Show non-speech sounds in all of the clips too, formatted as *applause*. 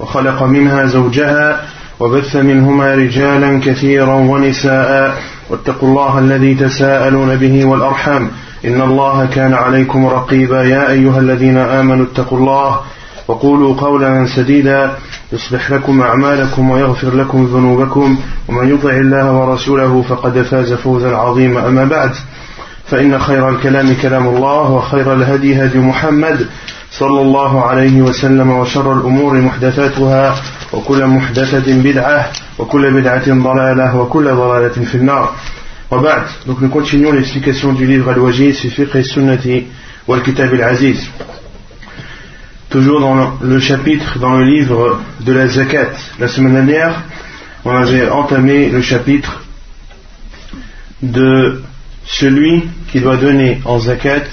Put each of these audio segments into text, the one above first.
وخلق منها زوجها وبث منهما رجالا كثيرا ونساء. واتقوا الله الذي تساءلون به والأرحام. إن الله كان عليكم رقيبا. يا أيها الذين آمنوا اتقوا الله وقولوا قولا سديدا. يصلح لكم أعمالكم ويغفر لكم ذنوبكم. ومن يطع الله ورسوله فقد فاز فوزا عظيما. أما بعد فإن خير الكلام كلام الله وخير الهدي هدي محمد صلى الله عليه وسلم وشر الأمور محدثاتها وكل محدثة بدعة وكل بدعة ضلالة وكل ضلالة في النار وبعد donc nous continuons l'explication du livre Al-Wajiz fi fiqh sunnati wal kitab al-aziz toujours dans le chapitre dans le livre de la zakat la semaine dernière on avait entamé le chapitre de celui qui doit donner en zakat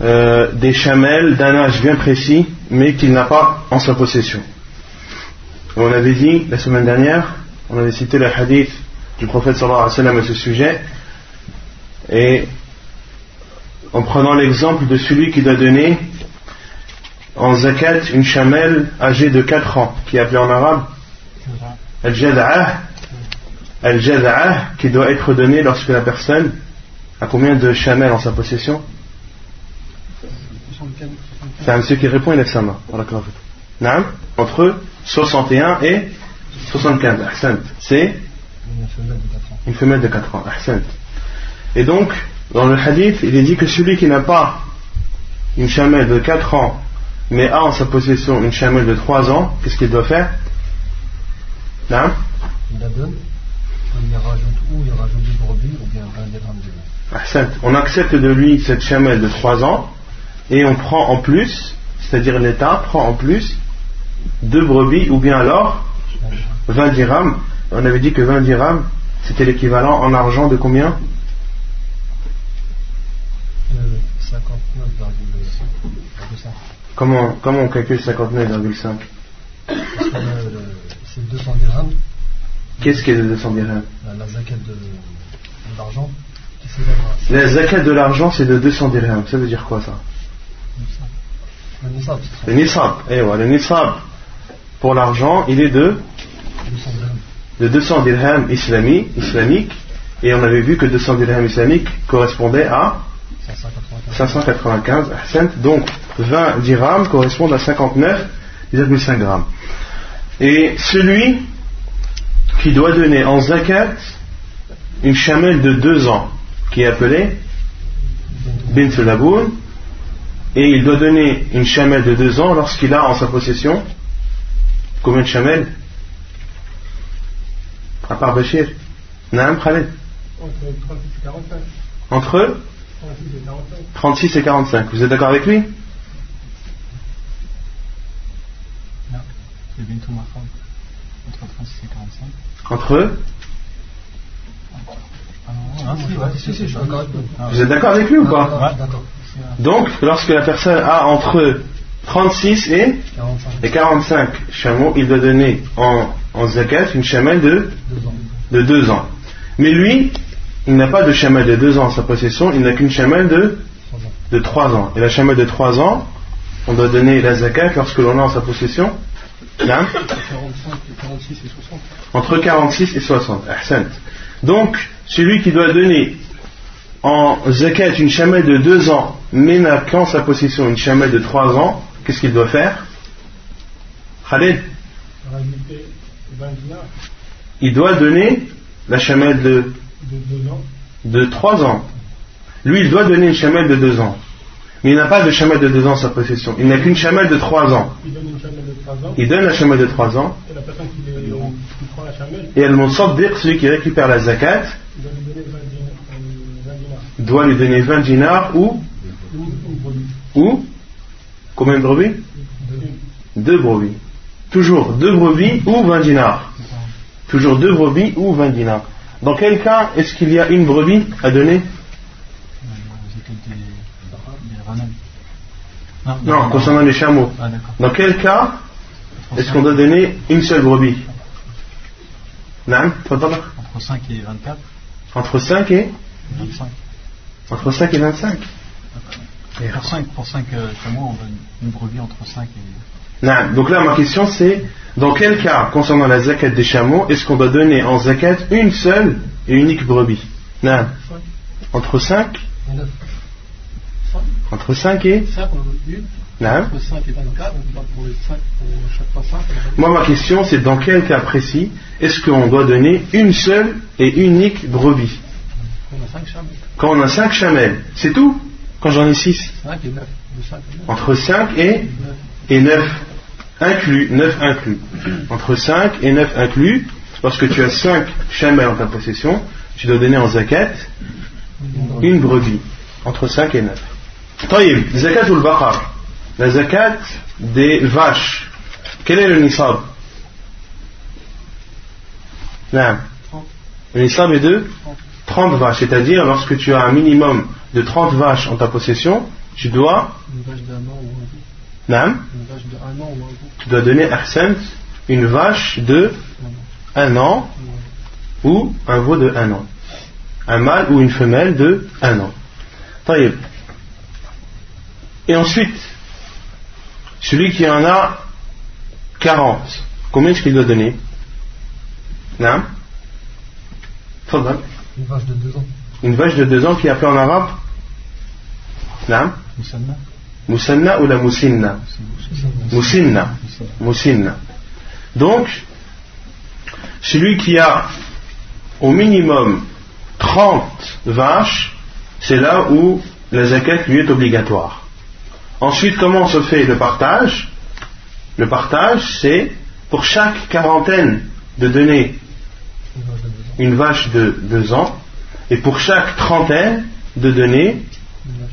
euh, des chamelles d'un âge bien précis, mais qu'il n'a pas en sa possession. on avait dit la semaine dernière, on avait cité le hadith du prophète sallallahu alayhi wa sallam à ce sujet, et en prenant l'exemple de celui qui doit donner en zakat une chamelle âgée de 4 ans, qui est appelée en arabe al-jada'ah, al-jada'ah, qui doit être donnée lorsque la personne a combien de chamelles en sa possession? C'est un monsieur qui répond, il lève sa main. Entre 61 et 75. C'est une femelle de 4 ans. Et donc, dans le hadith, il est dit que celui qui n'a pas une chamelle de 4 ans, mais a en sa possession une chamelle de 3 ans, qu'est-ce qu'il doit faire? Il la donne, il rajoute ou il rajoute du brebis ou bien un On accepte de lui cette chamelle de 3 ans et on prend en plus, c'est-à-dire l'État prend en plus deux brebis ou bien alors 20 dirhams. On avait dit que 20 dirhams c'était l'équivalent en argent de combien? Euh, 59,5. Comment, comment on calcule 59,5 C'est 200 dirhams. Qu'est-ce qui est de 200 dirhams? La, zakat de, l'argent. La zakat de l'argent c'est de 200 dirhams. Ça veut dire quoi ça? Le nisab. Le nisab. Eh ouais, le nisab pour l'argent, il est de de 200 dirhams islamiques, islamiques, et on avait vu que 200 dirhams islamiques correspondaient à 595 donc 20 dirhams correspondent à 59,5 grammes. Et celui qui doit donner en zakat une chamelle de 2 ans, qui est appelée bint laboun, et il doit donner une chamelle de deux ans lorsqu'il a en sa possession. Combien de chamelles? À part Bachir. Naam Khaled. Entre 36 et 45. Vous êtes d'accord avec lui? Non, c'est bientôt ma femme. Entre 36 et 45. Entre eux? Vous êtes d'accord avec lui ou pas? D'accord. Donc, lorsque la personne a entre 36 et 45, chameaux, il doit donner en, zakat une chamelle de, de 2 ans. Mais lui, il n'a pas de chamelle de 2 ans en sa possession, il n'a qu'une chamelle de, de 3 ans. Et la chamelle de 3 ans, on doit donner la zakat lorsque l'on a en sa possession Entre 46 et 60. Donc, celui qui doit donner en zakat une chamelle de 2 ans, mais n'a qu'en sa possession une chamelle de 3 ans, qu'est-ce qu'il doit faire? Khalid Il doit donner la chamelle de, de 3 ans. Lui, il doit donner une chamelle de 2 ans. Mais il n'a pas de chamelle de 2 ans en sa possession. Il n'a qu'une chamelle de 3 ans. Il donne une chamelle de 3 ans. Il donne la chamelle de 3 ans. Et. Et elle celui qui récupère la zakat, doit lui donner 20 dinars ou ou combien de brebis? Deux brebis. Toujours deux brebis ou 20 dinars. Toujours deux brebis ou 20 dinars. Dans quel cas est-ce qu'il y a une brebis à donner? Non, concernant les chameaux. Ah, Dans quel cas est-ce qu'on doit donner une seule brebis? Entre 5 et 24. Entre 5 et 25. Entre 5 et 25. Pour 5, pour 5 euh, chameaux, on donne une brebis entre 5 et. Non. Donc là, ma question c'est dans quel cas, concernant la zakat des chameaux, est-ce qu'on doit donner en zakat une seule et unique brebis? Non. Entre 5 et 9. Entre 5 et 5, on Entre 5 et 24, on pour les 5, pour chaque fois 5. Moi, ma question, c'est dans quel cas précis est-ce qu'on doit donner une seule et unique brebis? On a Quand on a 5 chamelles, c'est tout Quand j'en ai 6 Entre 5 et, et 9. Inclus, 9 inclus. Entre 5 et 9 inclus, parce que tu as 5 chamelles en ta possession, tu dois donner en zakat une brebis. Entre 5 et 9. Taïb, zakat ou le baqar La zakat des vaches. Quel est le nisab Non. Le nisab est de 30 vaches, c'est-à-dire lorsque tu as un minimum de 30 vaches en ta possession, tu dois. Une vache d'un. Tu dois donner une vache de un an ou un veau de un an. Un mâle ou une femelle de un an. Et ensuite, celui qui en a 40, combien est-ce qu'il doit donner? Une vache de deux ans. Une vache de deux ans qui est appelée en arabe Moussanna. Moussanna ou la moussinna Moussinna. Moussinna. Donc, celui qui a au minimum 30 vaches, c'est là où la zakat lui est obligatoire. Ensuite, comment se fait le partage? Le partage, c'est pour chaque quarantaine de donner une vache de deux ans, et pour chaque trentaine de donner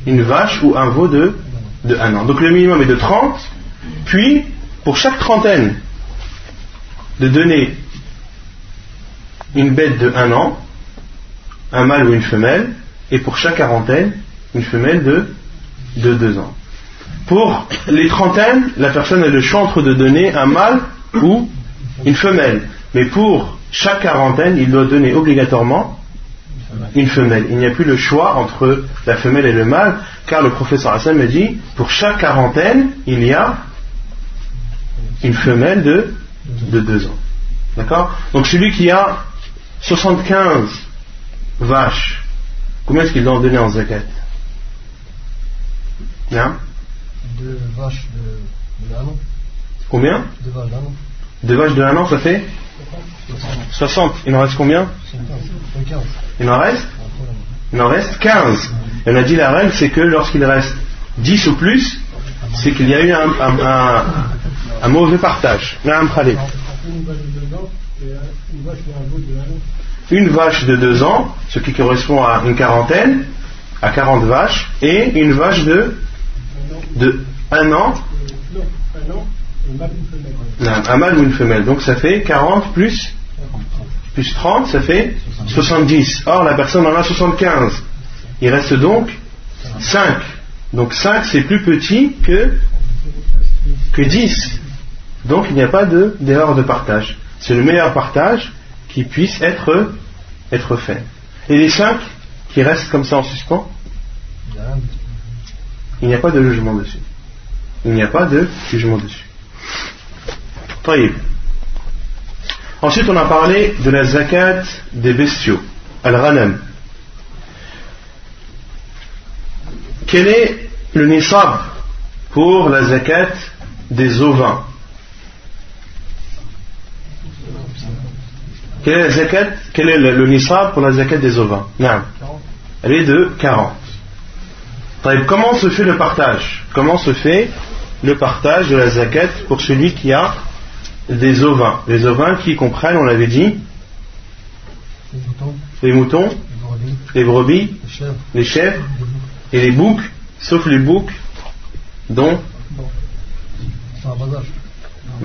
une vache ou un veau de, un an. Donc le minimum est de 30, puis pour chaque trentaine de donner une bête de un an, un mâle ou une femelle, et pour chaque quarantaine, une femelle de, de deux ans. Pour les trentaines, la personne a le choix entre de donner un mâle ou une femelle. Mais pour chaque quarantaine, il doit donner obligatoirement une femelle. Il n'y a plus le choix entre la femelle et le mâle, car le professeur Hassan me dit, pour chaque quarantaine, il y a une femelle de, de deux ans. D'accord? Donc celui qui a 75 vaches, combien est-ce qu'il doit en donner en zakat? Bien deux vaches de, de an. Combien? Deux vaches d'un an. Deux vaches de an, ça fait 60. Il en reste combien Il en reste Il en reste 15. Et on a dit la règle, c'est que lorsqu'il reste 10 ou plus, c'est qu'il y a eu un, un, un, mauvais partage. Une vache de 2 ans, ce qui correspond à une quarantaine, à 40 vaches, et une vache de de un an un mâle ou une femelle. Donc ça fait 40 plus, plus 30, ça fait 70. Or la personne en a 75. Il reste donc 5. Donc 5 c'est plus petit que, que 10. Donc il n'y a pas d'erreur de, partage. C'est le meilleur partage qui puisse être, être fait. Et les 5 qui restent comme ça en suspens? Il n'y a pas de jugement dessus. Il n'y a pas de jugement dessus. Ensuite, on a parlé de la zakat des bestiaux, al-ghanam. Quel est le nisab pour la zakat des ovins? Quel est, le, nisab pour la zakat des ovins? Elle est de 40. Comment se fait le partage? Comment se fait le partage de la zakat pour celui qui a des ovins Les ovins qui comprennent, on l'avait dit, les moutons, les brebis, les chèvres et les boucs, sauf les boucs dont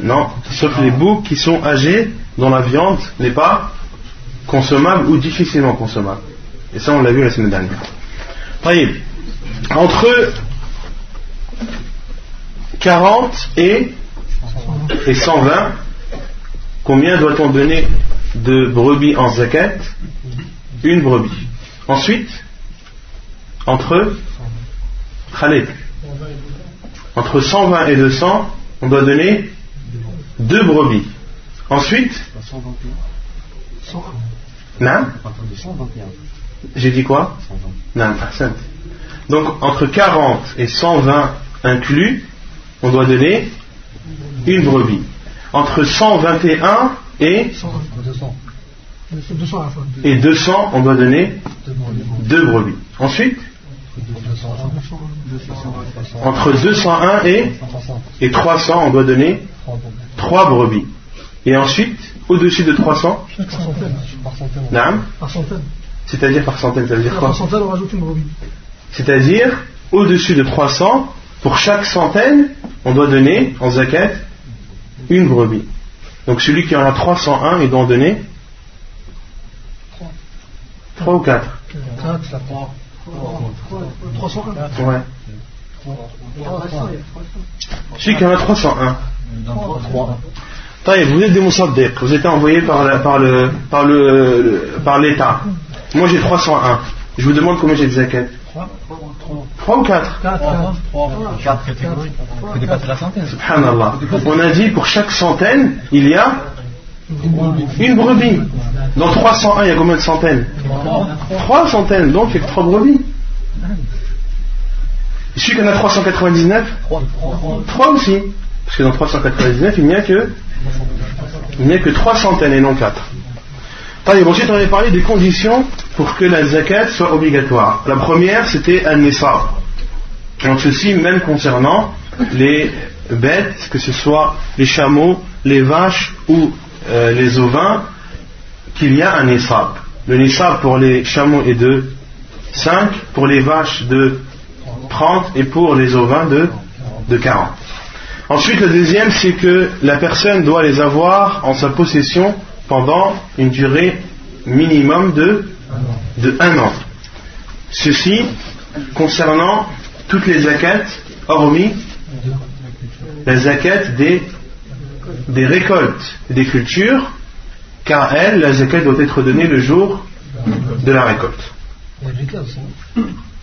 Non, sauf les boucs qui sont âgés, dont la viande n'est pas consommable ou difficilement consommable. Et ça, on l'a vu la semaine dernière. Voyez, entre 40 et, et 120, combien doit-on donner de brebis en zakat? Une brebis. Ensuite, entre Khalid, entre 120 et 200, on doit donner deux brebis. Ensuite, non J'ai dit quoi? Non, Donc entre 40 et 120 inclus, on doit donner une brebis. Entre 121 et et 200, on doit donner deux brebis. Ensuite, entre 201 et, et 300, on doit donner trois brebis. Et ensuite, au-dessus de 300 Par centaine. C'est-à-dire par centaine, ça veut dire quoi Par centaine, on rajoute une brebis. C'est-à-dire, au-dessus de 300, pour chaque centaine, on doit donner en zakat une brebis. Donc celui qui en a 301, il doit en donner 3 ou 4 4, 301. Ouais. Celui qui en a 301. Vous êtes des Moussaddiq, vous êtes envoyé par, par, le, par, le, par l'État. Moi j'ai 301. Je vous demande combien j'ai de zakat 3 ou 4 4 catégories. Vous dépassez la centaine. Subhanallah. On a dit pour chaque centaine, il y a une brebis. Dans 301, il y a combien de centaines 3 centaines, donc il y a que 3 brebis. Celui qui en a 399 3 aussi. Parce que dans 399, il n'y a que, il n'y a que 3 centaines et non 4. Ensuite, on avait parlé des conditions pour que la zakat soit obligatoire. La première, c'était un nisab. Donc, ceci, même concernant les bêtes, que ce soit les chameaux, les vaches ou euh, les ovins, qu'il y a un nisab. Le nisab pour les chameaux est de 5, pour les vaches de 30 et pour les ovins de, de 40. Ensuite, le deuxième, c'est que la personne doit les avoir en sa possession pendant une durée minimum de, de un an. Ceci concernant toutes les zakats, hormis la zakat des, des récoltes et des cultures, car elle, la zakat doit être donnée le jour de la récolte.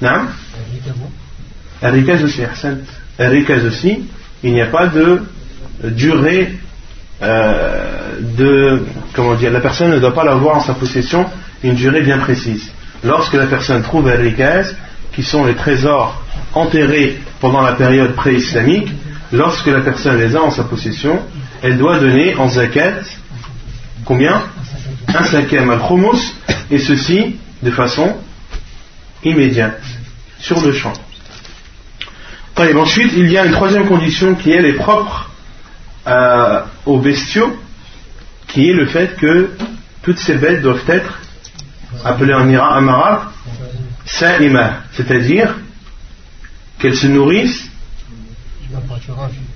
Non aussi, aussi, il n'y a pas de durée euh, de comment dire, la personne ne doit pas l'avoir en sa possession une durée bien précise. Lorsque la personne trouve un qui sont les trésors enterrés pendant la période pré-islamique, lorsque la personne les a en sa possession, elle doit donner en zakat combien? Un cinquième al et ceci de façon immédiate, sur le champ. Ensuite, il y a une troisième condition qui elle est propre euh, aux bestiaux, qui est le fait que toutes ces bêtes doivent être appelées en arabe sa'ima, c'est-à-dire qu'elles se nourrissent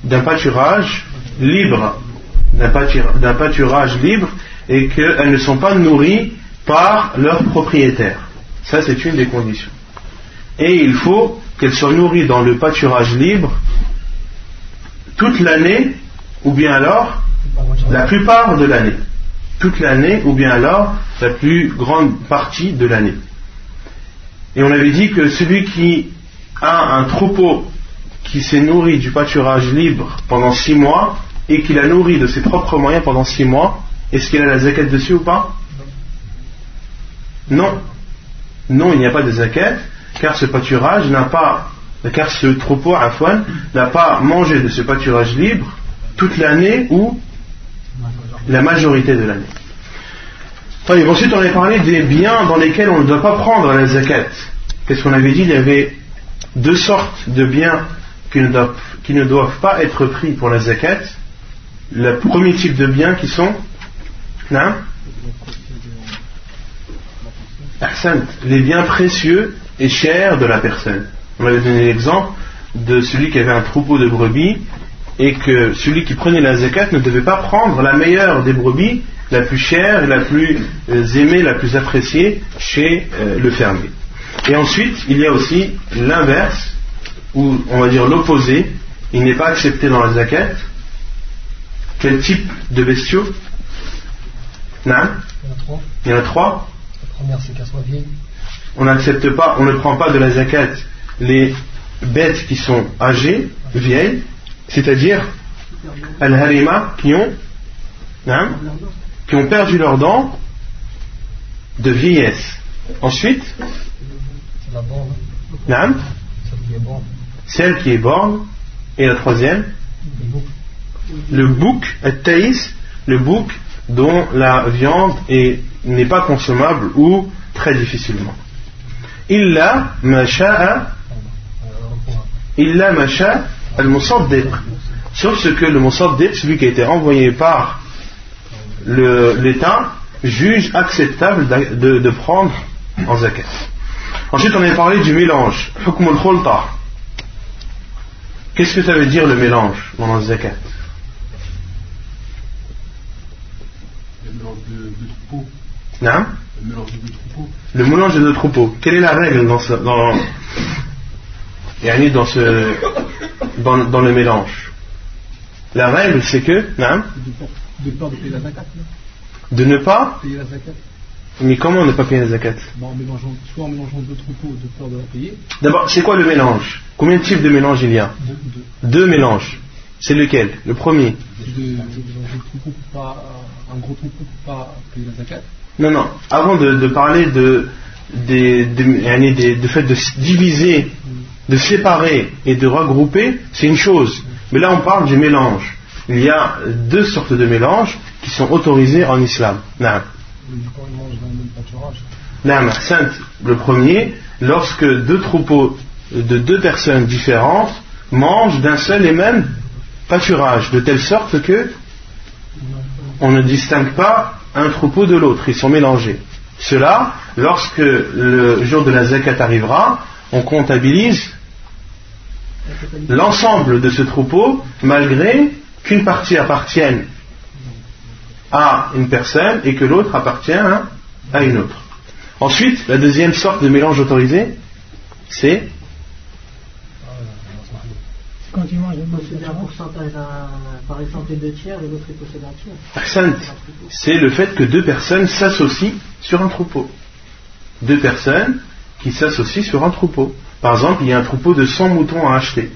d'un pâturage libre, d'un pâturage libre, et qu'elles ne sont pas nourries par leurs propriétaires. Ça, c'est une des conditions. Et il faut qu'elles soient nourries dans le pâturage libre toute l'année, ou bien alors la plupart de l'année. Toute l'année, ou bien alors la plus grande partie de l'année. Et on avait dit que celui qui a un troupeau qui s'est nourri du pâturage libre pendant six mois et qui l'a nourri de ses propres moyens pendant six mois, est-ce qu'il a la zakat dessus ou pas? Non. Non, il n'y a pas de zakat, car ce pâturage n'a pas, car ce troupeau, à n'a pas mangé de ce pâturage libre toute l'année ou la majorité de l'année. ensuite, on avait parlé des biens dans lesquels on ne doit pas prendre la zakat. Qu'est-ce qu'on avait dit? Il y avait deux sortes de biens qui ne, doivent, pas être pris pour la zakat. Le premier type de biens qui sont non les biens précieux et chers de la personne. On avait donné l'exemple de celui qui avait un troupeau de brebis et que celui qui prenait la zakat ne devait pas prendre la meilleure des brebis, la plus chère, la plus euh, aimée, la plus appréciée chez euh, le fermier. Et ensuite, il y a aussi l'inverse, ou on va dire l'opposé, il n'est pas accepté dans la zakat. Quel type de bestiaux Non Il y en a trois. Il y en a trois? La première, c'est qu'elle soit vieille. On n'accepte pas, on ne prend pas de la zakat les bêtes qui sont âgées, vieilles, c'est-à-dire al-harima qui ont, qui ont perdu leurs dents de vieillesse. Ensuite. Celle qui est borne. Et la troisième Le bouc, taïs, le bouc dont la viande n'est pas consommable ou très difficilement. Illa masha'a illa masha al-musaddiq sauf ce que le musaddiq celui qui a été envoyé par l'État juge acceptable de, de prendre en zakat. Ensuite, on a parlé du mélange. Qu'est-ce que ça veut dire le mélange dans le zakat? Le mélange de deux troupeaux. Non Le mélange de deux troupeaux. Le mélange de deux troupeaux. Quelle est la règle dans ce, dans, dans, ce, dans, dans le mélange La règle, c'est que. Non de peur de payer la zakat. De ne pas payer la zakat. Mais comment ne pas payer la zakat en mélangeant, Soit en mélangeant deux troupeaux de peur de la payer. D'abord, c'est quoi le mélange? Combien de types de mélange il y a? Deux, mélanges. C'est lequel? Le premier de, pas, Un gros troupeau pour pas payer la zakat. Non, non. Avant de, parler de, des, de fait de diviser, de séparer et de regrouper, c'est une chose. Mais là, on parle du mélange. Il y a deux sortes de mélanges qui sont autorisés en islam. Non. Le premier, lorsque deux troupeaux de deux personnes différentes mangent d'un seul et même pâturage, de telle sorte que on ne distingue pas un troupeau de l'autre, ils sont mélangés. Cela, lorsque le jour de la zakat arrivera, on comptabilise l'ensemble de ce troupeau, malgré qu'une partie appartienne à une personne et que l'autre appartient à une autre. Ensuite, la deuxième sorte de mélange autorisé, c'est quand il mange, un pourcentage, par exemple, deux tiers et l'autre possède un tiers. C'est le fait que deux personnes s'associent sur un troupeau. Deux personnes qui s'associent sur un troupeau. Par exemple, il y a un troupeau de 100 moutons à acheter.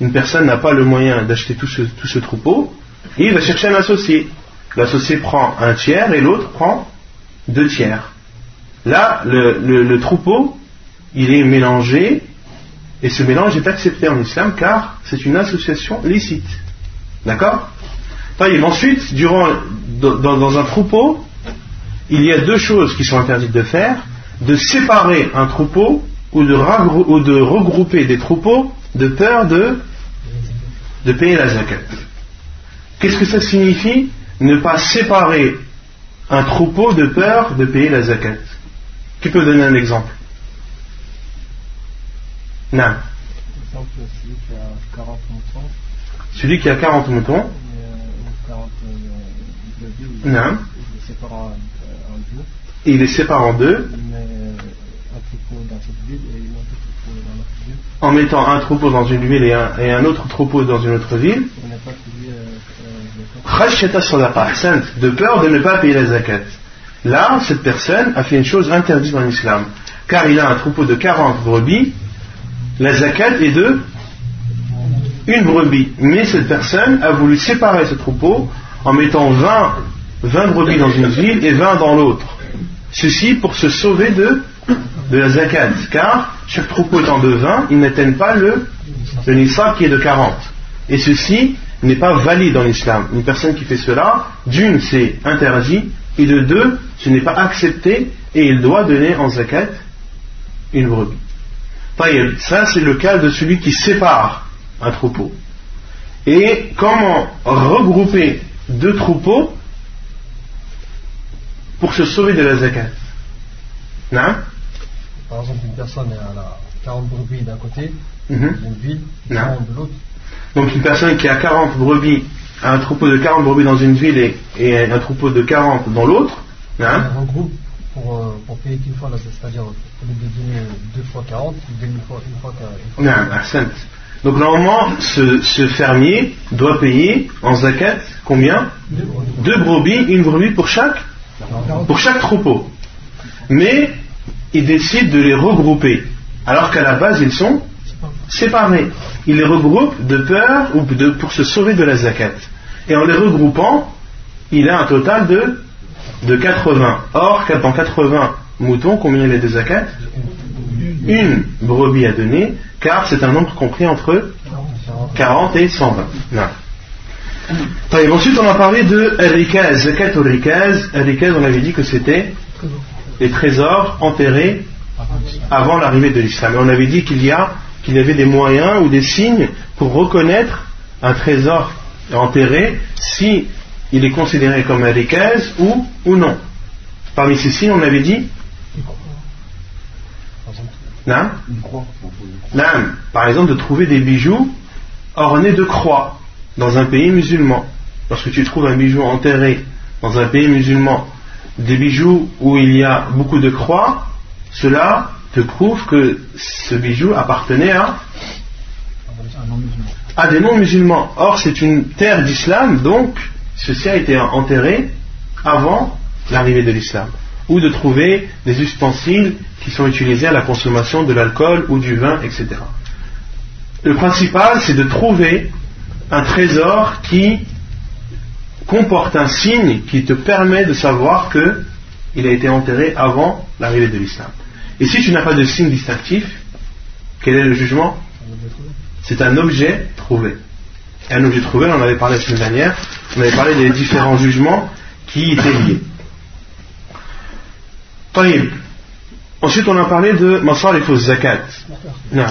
Une personne n'a pas le moyen d'acheter tout ce, troupeau, et il va chercher un associé. L'associé prend un tiers et l'autre prend deux tiers. Là, le, troupeau, il est mélangé, et ce mélange est accepté en islam car c'est une association licite. D'accord? Ensuite, durant, dans, un troupeau, il y a deux choses qui sont interdites de faire de séparer un troupeau ou de, ou de regrouper des troupeaux de peur de, de payer la zakat. Qu'est-ce que ça signifie? Ne pas séparer un troupeau de peur de payer la zakat. Qui peut donner un exemple Non. Celui qui a 40 moutons. Non. Et il les sépare en deux. En mettant un troupeau dans une ville et un, autre troupeau dans une autre ville. De peur de ne pas payer la zakat. Là, cette personne a fait une chose interdite dans l'islam. Car il a un troupeau de 40 brebis, la zakat est de une brebis. Mais cette personne a voulu séparer ce troupeau en mettant 20, 20 brebis dans une ville et 20 dans l'autre. Ceci pour se sauver de, la zakat. Car chaque troupeau étant de 20, ils n'atteignent pas le, le nissa qui est de 40. Et ceci n'est pas valide dans l'islam. Une personne qui fait cela, d'une, c'est interdit, et de deux, ce n'est pas accepté et il doit donner en zakat une brebis. Ça, c'est le cas de celui qui sépare un troupeau. Et comment regrouper deux troupeaux pour se sauver de la zakat non Par exemple, une personne a 40 brebis d'un côté, mm -hmm. une ville, 40 de l'autre. Donc une personne qui a 40 brebis, un troupeau de 40 brebis dans une ville et, un troupeau de 40 dans l'autre, hein Un groupe pour, euh, pour payer qu'une fois, c'est-à-dire au lieu de donner deux fois 40, il donne une fois, une fois, une fois. Non, donc normalement, ce, ce, fermier doit payer en zakat combien? Deux brebis, une brebis pour chaque, pour chaque troupeau. Mais il décide de les regrouper, alors qu'à la base ils sont séparés. Il les regroupe de peur ou de, pour se sauver de la zakat. Et en les regroupant, il a un total de, de 80. Or, dans 80 moutons, combien il y a de zakat? Une brebis à donner, car c'est un nombre compris entre 40 et 120. Ensuite, on a parlé de Rikaz, Zakat au Rikaz. Rikaz, on avait dit que c'était les trésors enterrés avant l'arrivée de l'islam. Et on avait dit qu'il y a qu'il y avait des moyens ou des signes pour reconnaître un trésor enterré si il est considéré comme un rikaz ou, ou non. Parmi ces signes, on avait dit non Par exemple, de trouver des bijoux ornés de croix dans un pays musulman. Lorsque tu trouves un bijou enterré dans un pays musulman, des bijoux où il y a beaucoup de croix, cela te prouve que ce bijou appartenait à, à des non-musulmans. Or, c'est une terre d'islam, donc ceci a été enterré avant l'arrivée de l'islam. Ou de trouver des ustensiles qui sont utilisés à la consommation de l'alcool ou du vin, etc. Le principal, c'est de trouver un trésor qui comporte un signe qui te permet de savoir qu'il a été enterré avant l'arrivée de l'islam. Et si tu n'as pas de signe distinctif, quel est le jugement? C'est un objet trouvé. Un objet trouvé, on en avait parlé la semaine dernière, on avait parlé des différents jugements qui étaient liés. Ensuite, on a parlé de Masarif zakat. Non.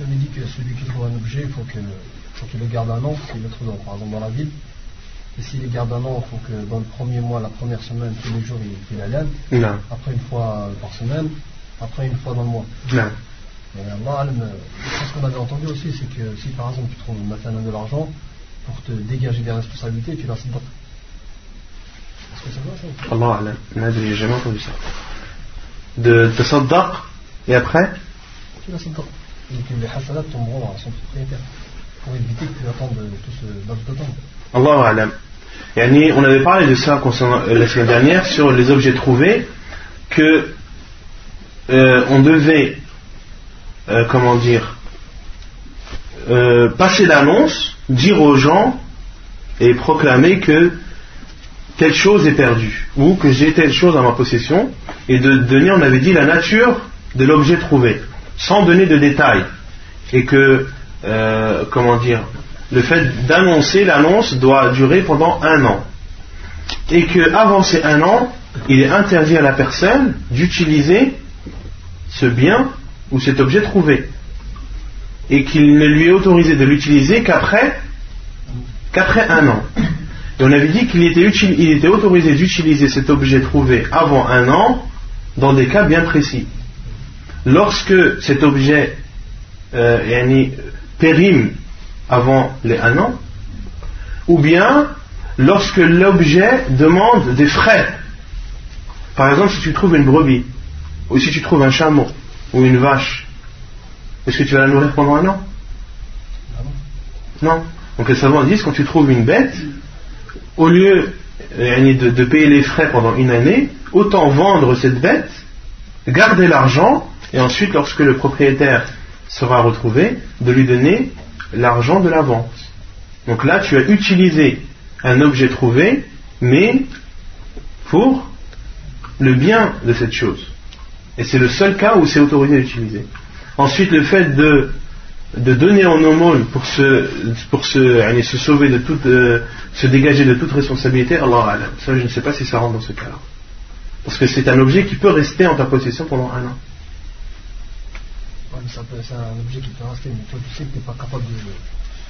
Tu avais dit que celui qui trouve un objet, il faut qu'il le garde un an, s'il le trouve par exemple dans la ville. Et s'il les garde un an, il faut que dans le premier mois, la première semaine, tous les jours, il, il la Non. Après une fois par semaine, après une fois dans le mois. Non. Mais Allah, ce qu'on avait entendu aussi, c'est que si par exemple tu trouves maintenant de l'argent, pour te dégager des responsabilités, tu la pas. Est-ce que ça va ça Allah, j'ai jamais entendu ça. De te saddaq, et après? Tu la saddaq. Donc les hasanats tomberont à son propriétaire. Pour éviter que tu attendes tout ce laps de temps. Allah alam. on avait parlé de ça concernant euh, la semaine dernière sur les objets trouvés que euh, on devait euh, comment dire passer l'annonce, dire aux gens et proclamer que telle chose est perdue ou que j'ai telle chose à ma possession et de donner, on avait dit, la nature de l'objet trouvé sans donner de détails et que comment dire le fait d'annoncer l'annonce doit durer pendant un an. Et qu'avant ces un an, il est interdit à la personne d'utiliser ce bien ou cet objet trouvé. Et qu'il ne lui est autorisé de l'utiliser qu'après un an. Et on avait dit qu'il était, était, autorisé d'utiliser cet objet trouvé avant un an dans des cas bien précis. Lorsque cet objet euh, périme avant les un an, ou bien lorsque l'objet demande des frais. Par exemple, si tu trouves une brebis, ou si tu trouves un chameau, ou une vache, est-ce que tu vas la nourrir pendant un an? Non. Donc les savants disent quand tu trouves une bête, au lieu de payer les frais pendant une année, autant vendre cette bête, garder l'argent, et ensuite, lorsque le propriétaire sera retrouvé, de lui donner l'argent de la vente. Donc là, tu as utilisé un objet trouvé, mais pour le bien de cette chose. Et c'est le seul cas où c'est autorisé d'utiliser. Ensuite, le fait de, de donner en aumône pour se, pour se, se sauver de toute, euh, se dégager de toute responsabilité, Allah Ça, je ne sais pas si ça rentre dans ce cas-là. Parce que c'est un objet qui peut rester en ta possession pendant un an c'est un objet qui peut rester, mais toi tu sais que tu n'es pas capable de,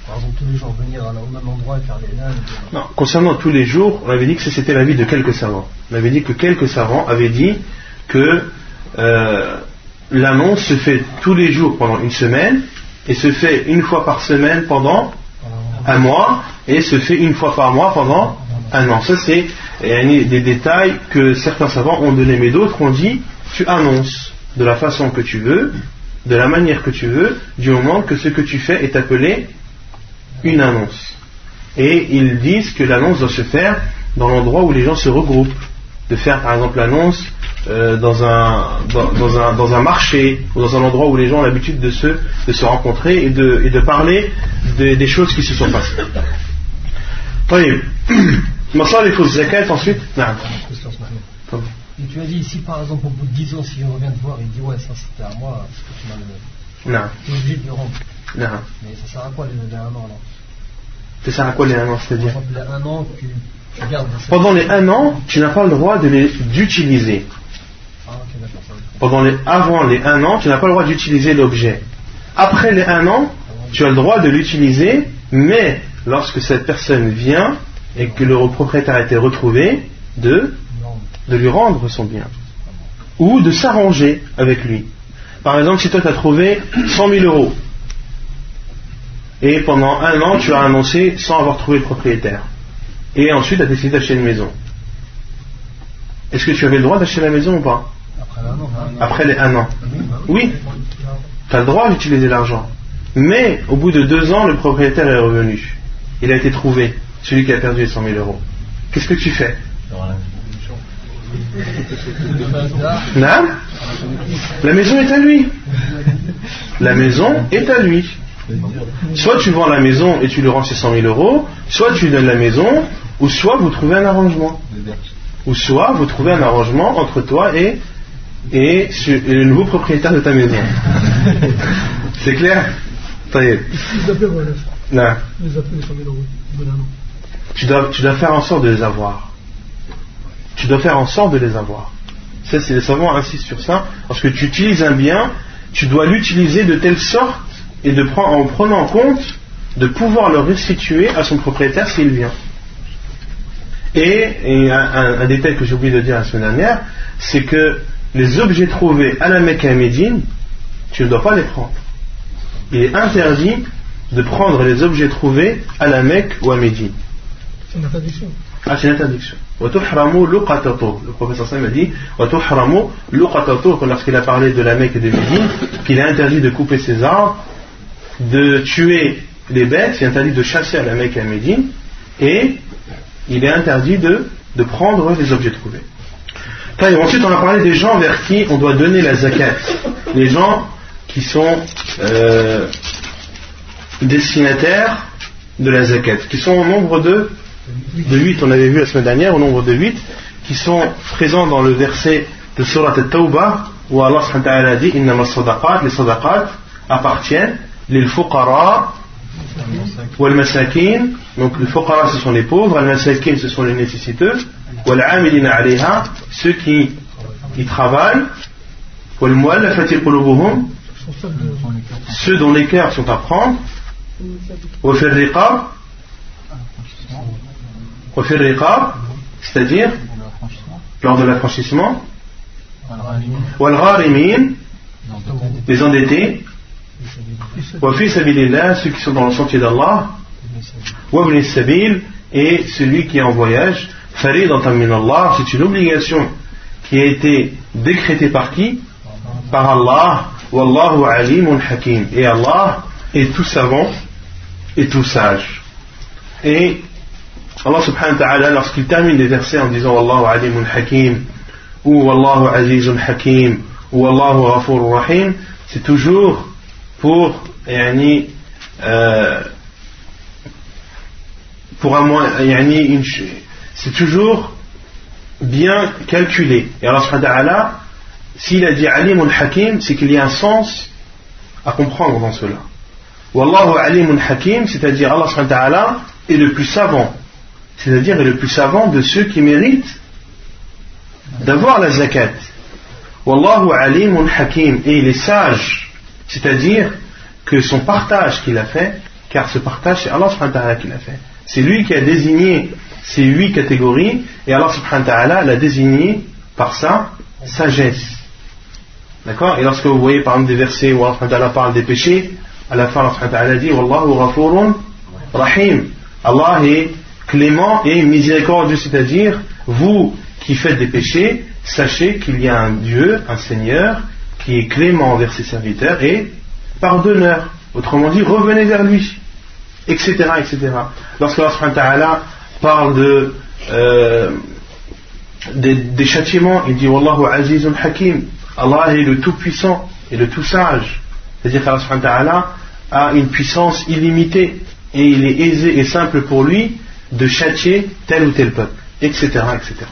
par exemple, tous les jours venir au même endroit et faire les nains. Non, concernant tous les jours, on avait dit que c'était l'avis de quelques savants. On avait dit que quelques savants avaient dit que euh, l'annonce se fait tous les jours pendant une semaine et se fait une fois par semaine pendant un mois et se fait une fois par mois pendant un an. Ça, c'est des détails que certains savants ont donné, mais d'autres ont dit tu annonces de la façon que tu veux, de la manière que tu veux, du moment que ce que tu fais est appelé une annonce. Et ils disent que l'annonce doit se faire dans l'endroit où les gens se regroupent. De faire par exemple l'annonce euh, dans, un, dans, un, dans, un, marché ou dans un endroit où les gens ont l'habitude de se, de se rencontrer et de, et de parler des choses qui se sont passées. il faut *clears throat* zakat ensuite. Et tu as dit ici par exemple au bout de 10 ans si je reviens te voir il dit ouais ça c'était à moi ce que tu m'as donné. Non. Tu es obligé de le rendre. Non. Mais ça sert à quoi les, les un an alors Ça sert à quoi les un an c'est-à-dire les un an tu, tu gardes. Pendant les un an tu n'as pas le droit d'utiliser. Ah. Pendant les, avant les un an tu n'as pas le droit d'utiliser l'objet. Après les un an tu as le droit de l'utiliser mais lorsque cette personne vient et que le propriétaire a été retrouvé, de, de lui rendre son bien. Ou de s'arranger avec lui. Par exemple, si toi tu as trouvé 100 000 euros, et pendant un an tu as annoncé sans avoir trouvé le propriétaire, et ensuite tu as décidé d'acheter une maison. Est-ce que tu avais le droit d'acheter la maison ou pas? Après les un an. Oui, tu as le droit d'utiliser l'argent. Mais au bout de deux ans, le propriétaire est revenu. Il a été trouvé celui qui a perdu les 100 000 euros. Qu'est-ce que tu fais? Non La maison est à lui. La maison est à lui. Soit tu vends la maison et tu lui rends ses 100 000 euros, soit tu lui donnes la maison, ou soit vous trouvez un arrangement. Ou soit vous trouvez un arrangement entre toi et, et, le nouveau propriétaire de ta maison. C'est clair? Non. Tu dois, tu dois faire en sorte de les avoir. Tu dois faire en sorte de les avoir. Ça, c'est les savants insistent sur ça. Lorsque tu utilises un bien, tu dois l'utiliser de telle sorte et en prenant en compte de pouvoir le restituer à son propriétaire s'il vient. Et, un, détail que j'ai oublié de dire la semaine dernière, c'est que les objets trouvés à la Mecque et à Médine, tu ne dois pas les prendre. Il est interdit de prendre les objets trouvés à la Mecque ou à Médine. C'est une interdiction. Ah, c'est une interdiction. Le professeur Sam a dit lorsqu'il a parlé de la Mecque et de Médine, qu'il est interdit de couper ses arbres, de tuer les bêtes, il est interdit de chasser à la Mecque et à Médine, et il est interdit de, de prendre les objets trouvés. ensuite, on a parlé des gens vers qui on doit donner la zakat. Les gens qui sont euh, destinataires de la zakat, qui sont au nombre de de 8, on avait vu la semaine dernière, au nombre de 8, qui sont présents dans le verset de Surat al-Tawbah, où Allah a dit les sadaqat appartiennent les fuqara ou masakin. Donc les fuqara ce sont les pauvres, les masakin ce sont les nécessiteux, ou amilina alayha, ceux qui, qui travaillent, ou qulubuhum, ceux dont les cœurs sont à prendre, ou c'est-à-dire lors de l'affranchissement, les endettés, ceux qui sont dans le sentier d'Allah, et celui qui est en voyage, c'est une obligation qui a été décrétée par qui? Par Allah, alimun hakim. Et Allah est tout savant et tout sage. Et Allah subhanahu wa ta'ala, lorsqu'il termine les versets en disant Wallahu alimun hakim, ou Wallahu azizun hakim, ou Wallahu ghafur rahim, c'est toujours pour, yani, euh, pour un yani, c'est toujours bien calculé. Et Allah subhanahu wa ta'ala, s'il a dit alimun hakim, c'est qu'il y a un sens à comprendre dans cela. Wallahu alimun hakim, c'est-à-dire Allah subhanahu wa ta'ala est le plus savant c'est-à-dire est le plus savant de ceux qui méritent d'avoir la zakat. Wallahu alimun hakim, et il est sage, c'est-à-dire que son partage qu'il a fait, car ce partage c'est Allah subhanahu wa ta'ala qui l'a fait. C'est lui qui a désigné ces huit catégories, et Allah subhanahu wa ta'ala l'a désigné par sa sagesse. D'accord? Et lorsque vous voyez par exemple des versets où Allah parle des péchés, à la fin Allah dit Wallahu rahim. Allah est clément et miséricordieux, c'est-à-dire vous qui faites des péchés, sachez qu'il y a un Dieu, un Seigneur, qui est clément envers ses serviteurs et pardonneur. Autrement dit, revenez vers lui, etc. etc. Lorsque Allah parle de, euh, des, châtiments, il dit Wallahu azizun hakim. Allah est le tout-puissant et le tout-sage. C'est-à-dire qu'Allah a une puissance illimitée et il est aisé et simple pour lui de châtier tel ou tel peuple, etc. etc.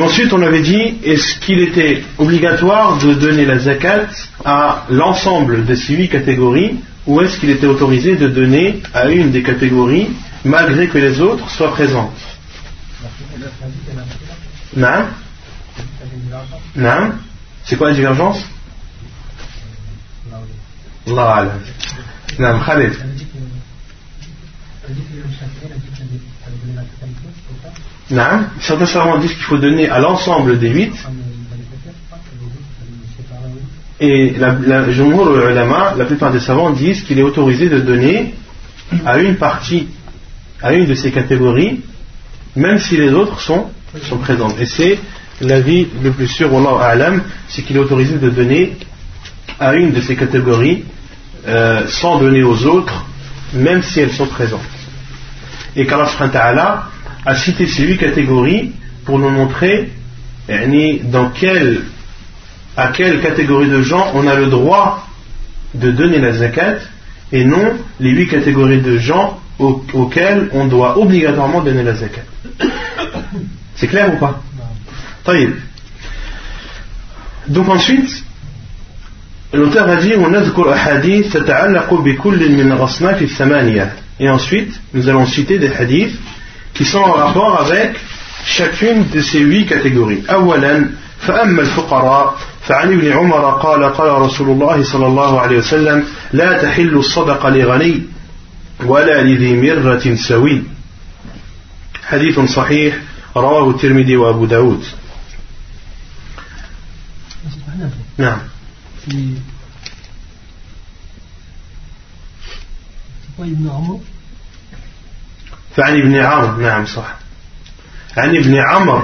Ensuite, on avait dit, est-ce qu'il était obligatoire de donner la zakat à l'ensemble de ces huit catégories, ou est-ce qu'il était autorisé de donner à une des catégories, malgré que les autres soient présentes? Non Non C'est quoi la divergence? Non, Khaled. Non, certains savants disent qu'il faut donner à l'ensemble des huit. Et la, la, la plupart des savants disent qu'il est autorisé de donner à une partie, à une de ces catégories, même si les autres sont, présentes. Et c'est l'avis le plus sûr, Allah A'lam, c'est qu'il est autorisé de donner à une de ces catégories euh, sans donner aux autres, même si elles sont présentes. Et qu'Allah a cité ces huit catégories pour nous montrer dans quelle, à quelle catégorie de gens on a le droit de donner la zakat et non les huit catégories de gens auxquelles on doit obligatoirement donner la zakat. C'est clair ou pas? Donc ensuite, l'auteur a dit et ensuite nous allons citer des hadiths qui sont en rapport avec chacune de ces huit catégories. أولا فأما الفقراء فعن ابن عمر قال قال رسول الله صلى الله عليه وسلم لا تحل الصدقة لغني ولا لذي مرة سوي حديث صحيح رواه الترمذي وأبو داود نعم فعن ابن عمرو نعم صح عن ابن عمرو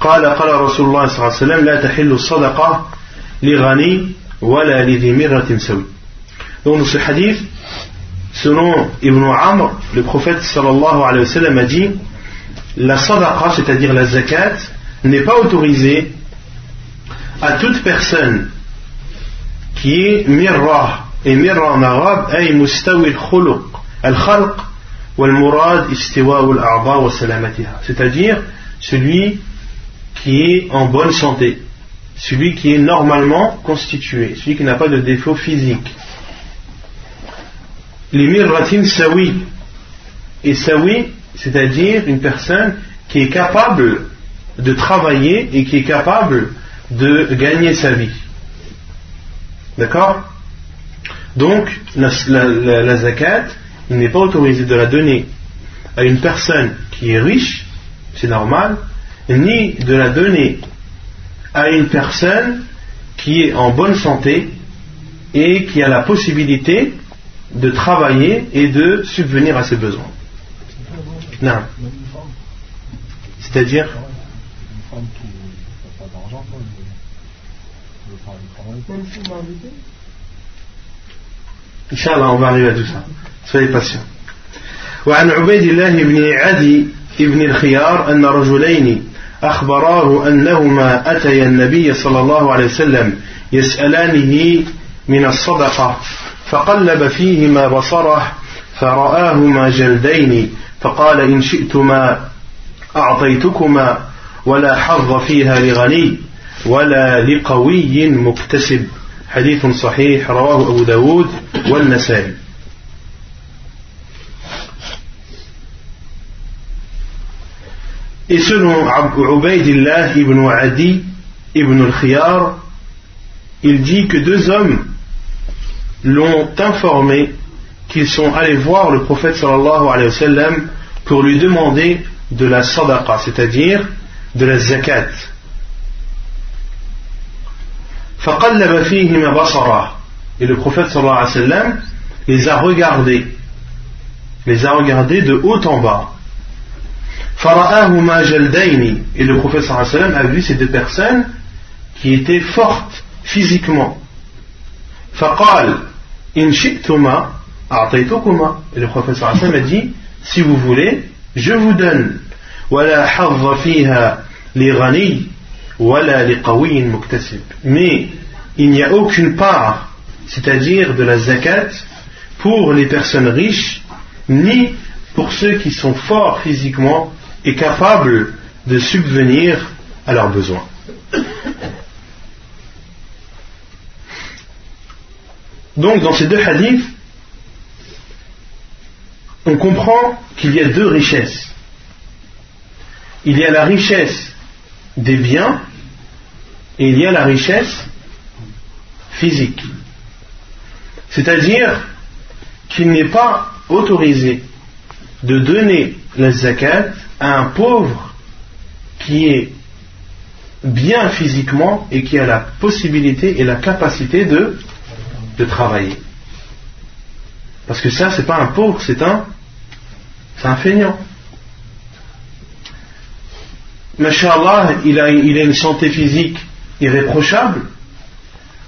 قال قال رسول الله صلى الله عليه وسلم لا تحل الصدقة لغني ولا لذي مرة سوي Donc dans ce hadith, selon Ibn Amr, le prophète sallallahu alayhi wa sallam a dit la sadaqa, c'est-à-dire la zakat, n'est pas autorisée à toute personne qui est mirra. Et mirra en arabe, ay mustawi al-khuluq. Al-khalq wal-murad istiwa al-a'ba wa salamatiha. C'est-à-dire celui qui est en bonne santé, celui qui est normalement constitué, celui qui n'a pas de défaut physique. Les mirratin sawi. Et sawi, c'est-à-dire une personne qui est capable de travailler et qui est capable de gagner sa vie. D'accord? Donc, la, zakat, il n'est pas autorisé de la donner à une personne qui est riche, c'est normal, ni de la donner à une personne qui est en bonne santé et qui a la possibilité de travailler et de subvenir à ses besoins. Non. C'est-à-dire Inch'Allah, on va arriver à tout ça. Soyez patients. وعن عبيد الله بن عدي بن الخيار أن رجلين أخبراه أنهما أتيا النبي صلى الله عليه وسلم يسألانه من الصدقة فقلب فيهما بصره فرآهما جلدين فقال إن شئتما أعطيتكما ولا حظ فيها لغني ولا لقوي مكتسب حديث صحيح رواه أبو داود والنسائي Et selon Ubaidillah ibn Adi ibn al-Khiyar, il dit que deux hommes l'ont informé qu'ils sont allés voir le prophète sallallahu alayhi wa sallam pour lui demander de la sadaqa, c'est-à-dire de la zakat. فقلب فيهما بصره et le prophète sallallahu alayhi wa sallam les a regardés les a regardés de haut en bas فرآهما جلدين et le prophète sallallahu alayhi wa sallam a vu ces deux personnes qui étaient fortes physiquement فقال إن شئتما أعطيتكما et le prophète sallallahu alayhi wa sallam a dit si vous voulez je vous donne ولا حظ فيها لغني ولا لقوي مكتسب mais il n'y a aucune part c'est-à-dire de la zakat pour les personnes riches ni pour ceux qui sont forts physiquement et capables de subvenir à leurs besoins. Donc dans ces deux hadiths, on comprend qu'il y a deux richesses. Il y a la richesse des biens et il y a la richesse physique. C'est-à-dire qu'il n'est pas autorisé de donner la zakat à un pauvre qui est bien physiquement et qui a la possibilité et la capacité de, travailler. Parce que ça, c'est pas un pauvre, c'est un, c'est un feignant. Masha'Allah, il a une santé physique irréprochable.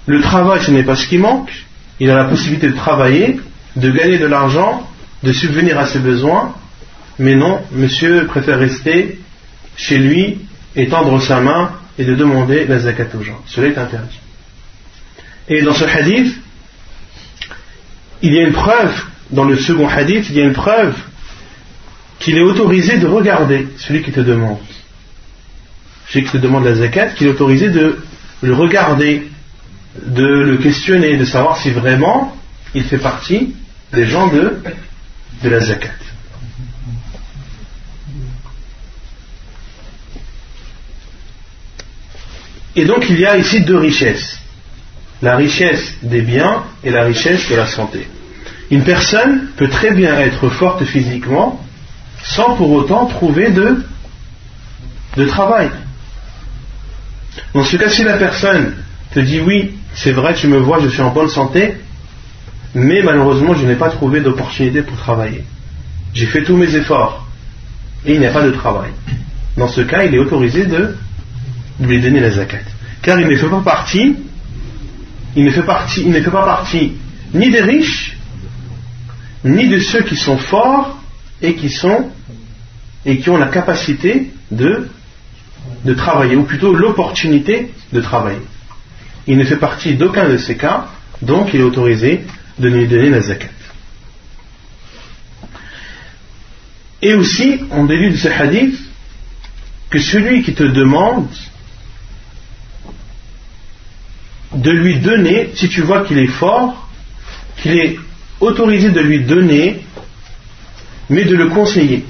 Le travail, ce n'est pas ce qui manque. Il a la possibilité de travailler, de gagner de l'argent, de subvenir à ses besoins. Mais non, monsieur préfère rester chez lui et tendre sa main et de demander la zakat aux gens. Cela est interdit. Et dans ce hadith, il y a une preuve, dans le second hadith, il y a une preuve qu'il est autorisé de regarder celui qui te demande. Celui qui te demande la zakat, qu'il est autorisé de le regarder, de le questionner, de savoir si vraiment il fait partie des gens de, de la zakat. Et donc il y a ici deux richesses. La richesse des biens et la richesse de la santé. Une personne peut très bien être forte physiquement sans pour autant trouver de, de travail. Dans ce cas, si la personne te dit oui, c'est vrai, tu me vois, je suis en bonne santé, mais malheureusement, je n'ai pas trouvé d'opportunité pour travailler. J'ai fait tous mes efforts et il n'y a pas de travail. Dans ce cas, il est autorisé de lui donner la zakat. Car il ne fait pas partie, il ne fait partie, il ne fait pas partie ni des riches, ni de ceux qui sont forts et qui sont et qui ont la capacité de, de travailler, ou plutôt l'opportunité de travailler. Il ne fait partie d'aucun de ces cas, donc il est autorisé de lui donner la zakat. Et aussi, on déduit de ce hadith que celui qui te demande de lui donner, si tu vois qu'il est fort, qu'il est autorisé de lui donner, mais de le conseiller.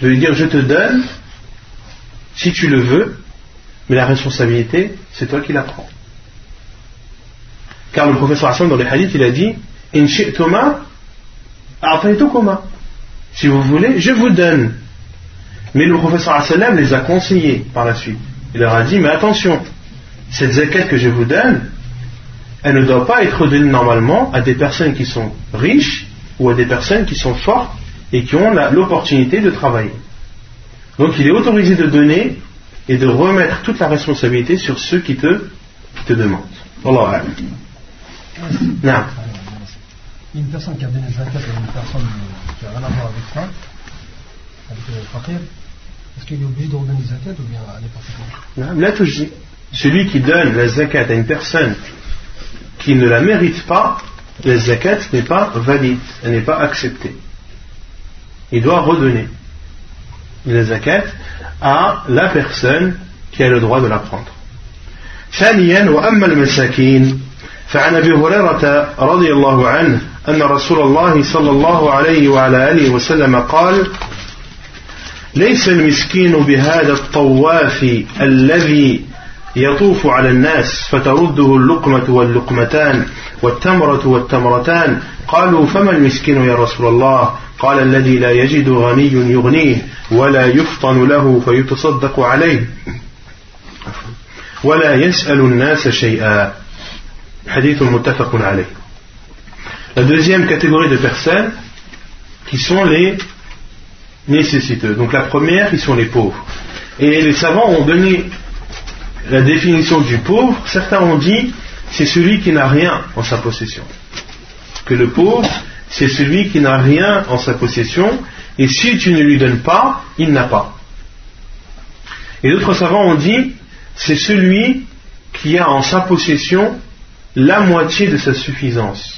De lui dire je te donne, si tu le veux, mais la responsabilité, c'est toi qui la prends. Car le professeur Hassan dans les hadiths, il a dit In Si vous voulez, je vous donne. Mais le professeur Hassan les a conseillés par la suite. Il leur a dit Mais attention, cette zakat que je vous donne, elle ne doit pas être donnée normalement à des personnes qui sont riches ou à des personnes qui sont fortes et qui ont l'opportunité de travailler. Donc il est autorisé de donner et de remettre toute la responsabilité sur ceux qui te, qui te demandent. Allah. Non. Une personne qui a donné zakat à une personne qui n'a rien à voir avec ça, avec le fakir, est-ce qu'il est obligé de redonner zakat ou bien à n'importe quoi Là, celui qui donne la zakat à une personne qui ne la mérite pas, la zakat n'est pas valide, elle n'est pas acceptée. Il doit redonner la zakat à la personne qui a le droit de la prendre. ثانيا وأما المساكين فعن أبي هريرة رضي الله عنه أن رسول الله صلى الله عليه وعلى آله وسلم قال ليس المسكين بهذا الطواف الذي يطوف على الناس فترده اللقمة واللقمتان والتمرة والتمرتان. قالوا فما المسكين يا رسول الله؟ قال الذي لا يجد غني يغنيه ولا يفطن له فيتصدق عليه. ولا يسأل الناس شيئا. حديث متفق عليه. La deuxième catégorie de personnes qui sont les nécessiteux. Donc la première, ils sont les pauvres. Et les savants ont donné la définition du pauvre. Certains ont dit c'est celui qui n'a rien en sa possession. Que le pauvre, c'est celui qui n'a rien en sa possession. Et si tu ne lui donnes pas, il n'a pas. Et d'autres savants ont dit c'est celui qui a en sa possession la moitié de sa suffisance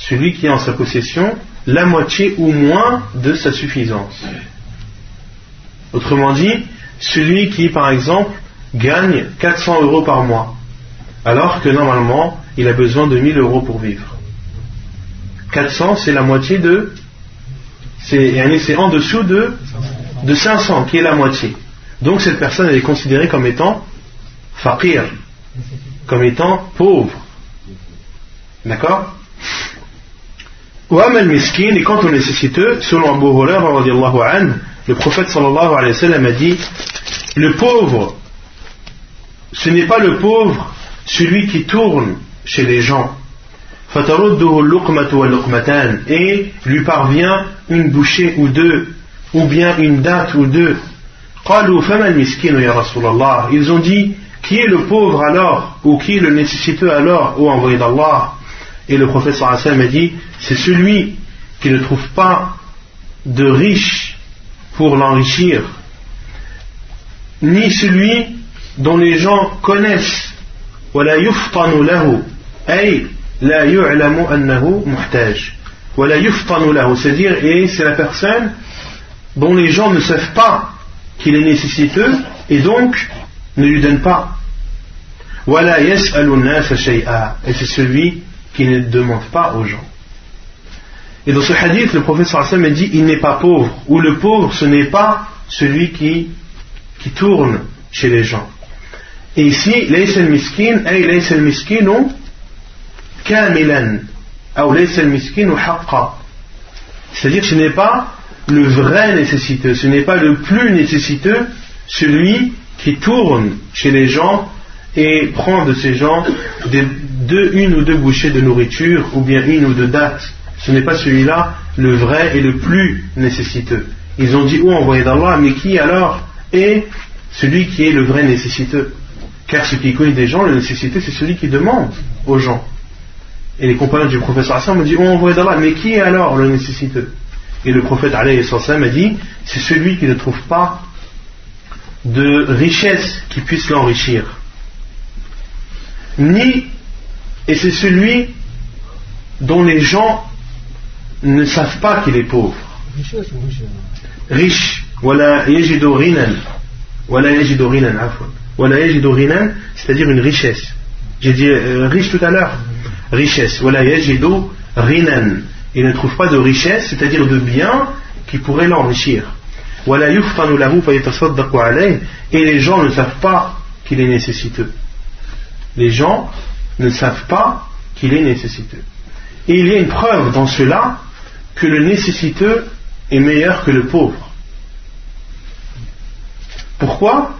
celui qui a en sa possession la moitié ou moins de sa suffisance. Autrement dit, celui qui, par exemple, gagne 400 euros par mois, alors que normalement, il a besoin de 1000 euros pour vivre. 400, c'est la moitié de. C'est en dessous de, de 500, qui est la moitié. Donc cette personne, elle est considérée comme étant faqir, comme étant pauvre. D'accord? Et quant au nécessiteux, selon Abu Hurairah, le prophète sallallahu alayhi wa sallam a dit Le pauvre, ce n'est pas le pauvre, celui qui tourne chez les gens. Et lui parvient une bouchée ou deux, ou bien une date ou deux. Ils ont dit Qui est le pauvre alors Ou qui est le nécessiteux alors, ô envoyé d'Allah? Et le prophète sallam a dit, c'est celui qui ne trouve pas de riche pour l'enrichir, ni celui dont les gens connaissent, c'est-à-dire, et c'est la personne dont les gens ne savent pas qu'il est nécessiteux et donc ne lui donnent pas. Et c'est celui qui ne demande pas aux gens. Et dans ce hadith, le prophète sallallahu a dit il n'est pas pauvre, ou le pauvre ce n'est pas celui qui, qui tourne chez les gens. Et ici, miskin, miskin ou kamilan, ou miskin ou haqqa. C'est-à-dire ce n'est pas le vrai nécessiteux, ce n'est pas le plus nécessiteux, celui qui tourne chez les gens et prend de ces gens une ou deux bouchées de nourriture ou bien une ou deux dates. Ce n'est pas celui-là le vrai et le plus nécessiteux. Ils ont dit, oh envoyé d'Allah, mais qui alors est celui qui est le vrai nécessiteux? Car ce qui connaît des gens, le nécessiteux, c'est celui qui demande aux gens. Et les compagnons du professeur Hassan m'ont dit, oh envoyé d'Allah, mais qui est alors le nécessiteux? Et le prophète a dit, c'est celui qui ne trouve pas de richesse qui puisse l'enrichir ni, et c'est celui dont les gens ne savent pas qu'il est pauvre. Riche. Voilà c'est-à-dire une richesse. J'ai dit euh, riche tout à l'heure. Richesse. Voilà rinan. Il ne trouve pas de richesse, c'est-à-dire de bien qui pourrait l'enrichir. Et les gens ne savent pas qu'il est nécessiteux les gens ne savent pas qu'il est nécessiteux. Et il y a une preuve dans cela que le nécessiteux est meilleur que le pauvre. Pourquoi?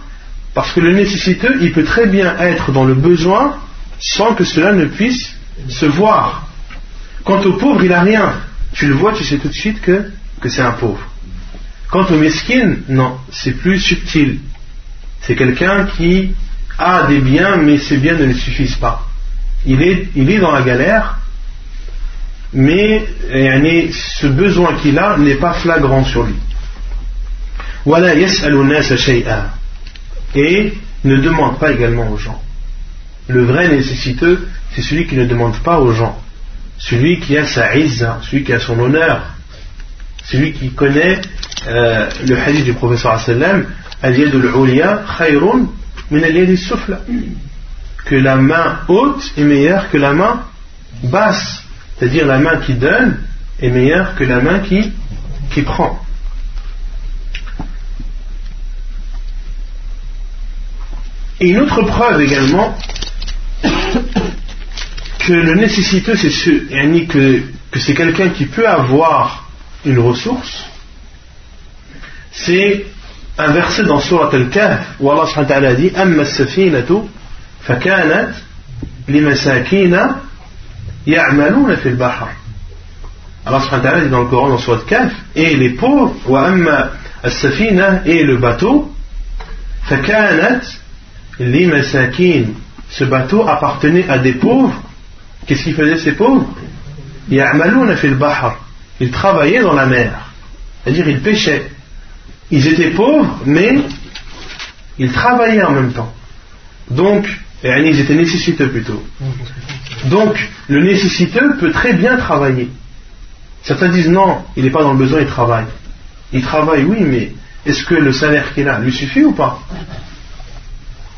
Parce que le nécessiteux, il peut très bien être dans le besoin sans que cela ne puisse se voir. Quant au pauvre, il n'a rien. Tu le vois, tu sais tout de suite que, c'est un pauvre. Quant au mesquin, non, c'est plus subtil. C'est quelqu'un qui a des biens, mais ces biens ne suffisent pas. Il est dans la galère, mais ce besoin qu'il a n'est pas flagrant sur lui. Et ne demande pas également aux gens. Le vrai nécessiteux, c'est celui qui ne demande pas aux gens. Celui qui a sa izza, celui qui a son honneur, celui qui connaît euh, le hadith du professeur sallam, que la main haute est meilleure que la main basse. C'est-à-dire la main qui donne est meilleure que la main qui, qui prend. Et une autre preuve également *coughs* que le nécessiteux, c'est ce, que, que c'est quelqu'un qui peut avoir une ressource, c'est un verset dans Surat Al-Kahf où Allah subhanahu wa ta'ala dit Amma as-safinatu fakanat limasakina ya'maluna fil bahr. Allah subhanahu dit dans le Coran dans Surat Al-Kahf et les pauvres wa et le bateau. Ce bateau appartenait à des pauvres. Qu'est-ce qu'ils faisaient ces pauvres? Ya'maluna fil bahr. Ils travaillaient dans la mer. C'est-à-dire ils pêchaient. Ils étaient pauvres, mais ils travaillaient en même temps. Donc, ils étaient nécessiteux plutôt. Donc, le nécessiteux peut très bien travailler. Certains disent non, il n'est pas dans le besoin, il travaille. Il travaille, oui, mais est-ce que le salaire qu'il a lui suffit ou pas?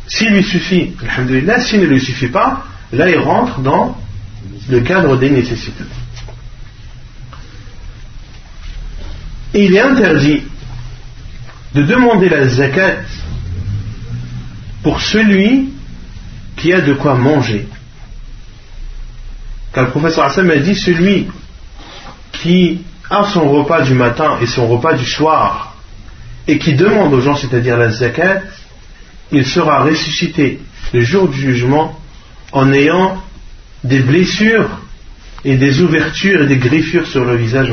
S'il lui suffit, alhamdoulilah, s'il ne lui suffit pas, là il rentre dans le cadre des nécessités. Et il est interdit de demander la zakat pour celui qui a de quoi manger. Car le professeur Hassan a dit celui qui a son repas du matin et son repas du soir et qui demande aux gens, c'est-à-dire la zakat, il sera ressuscité le jour du jugement en ayant des blessures et des ouvertures et des griffures sur le visage.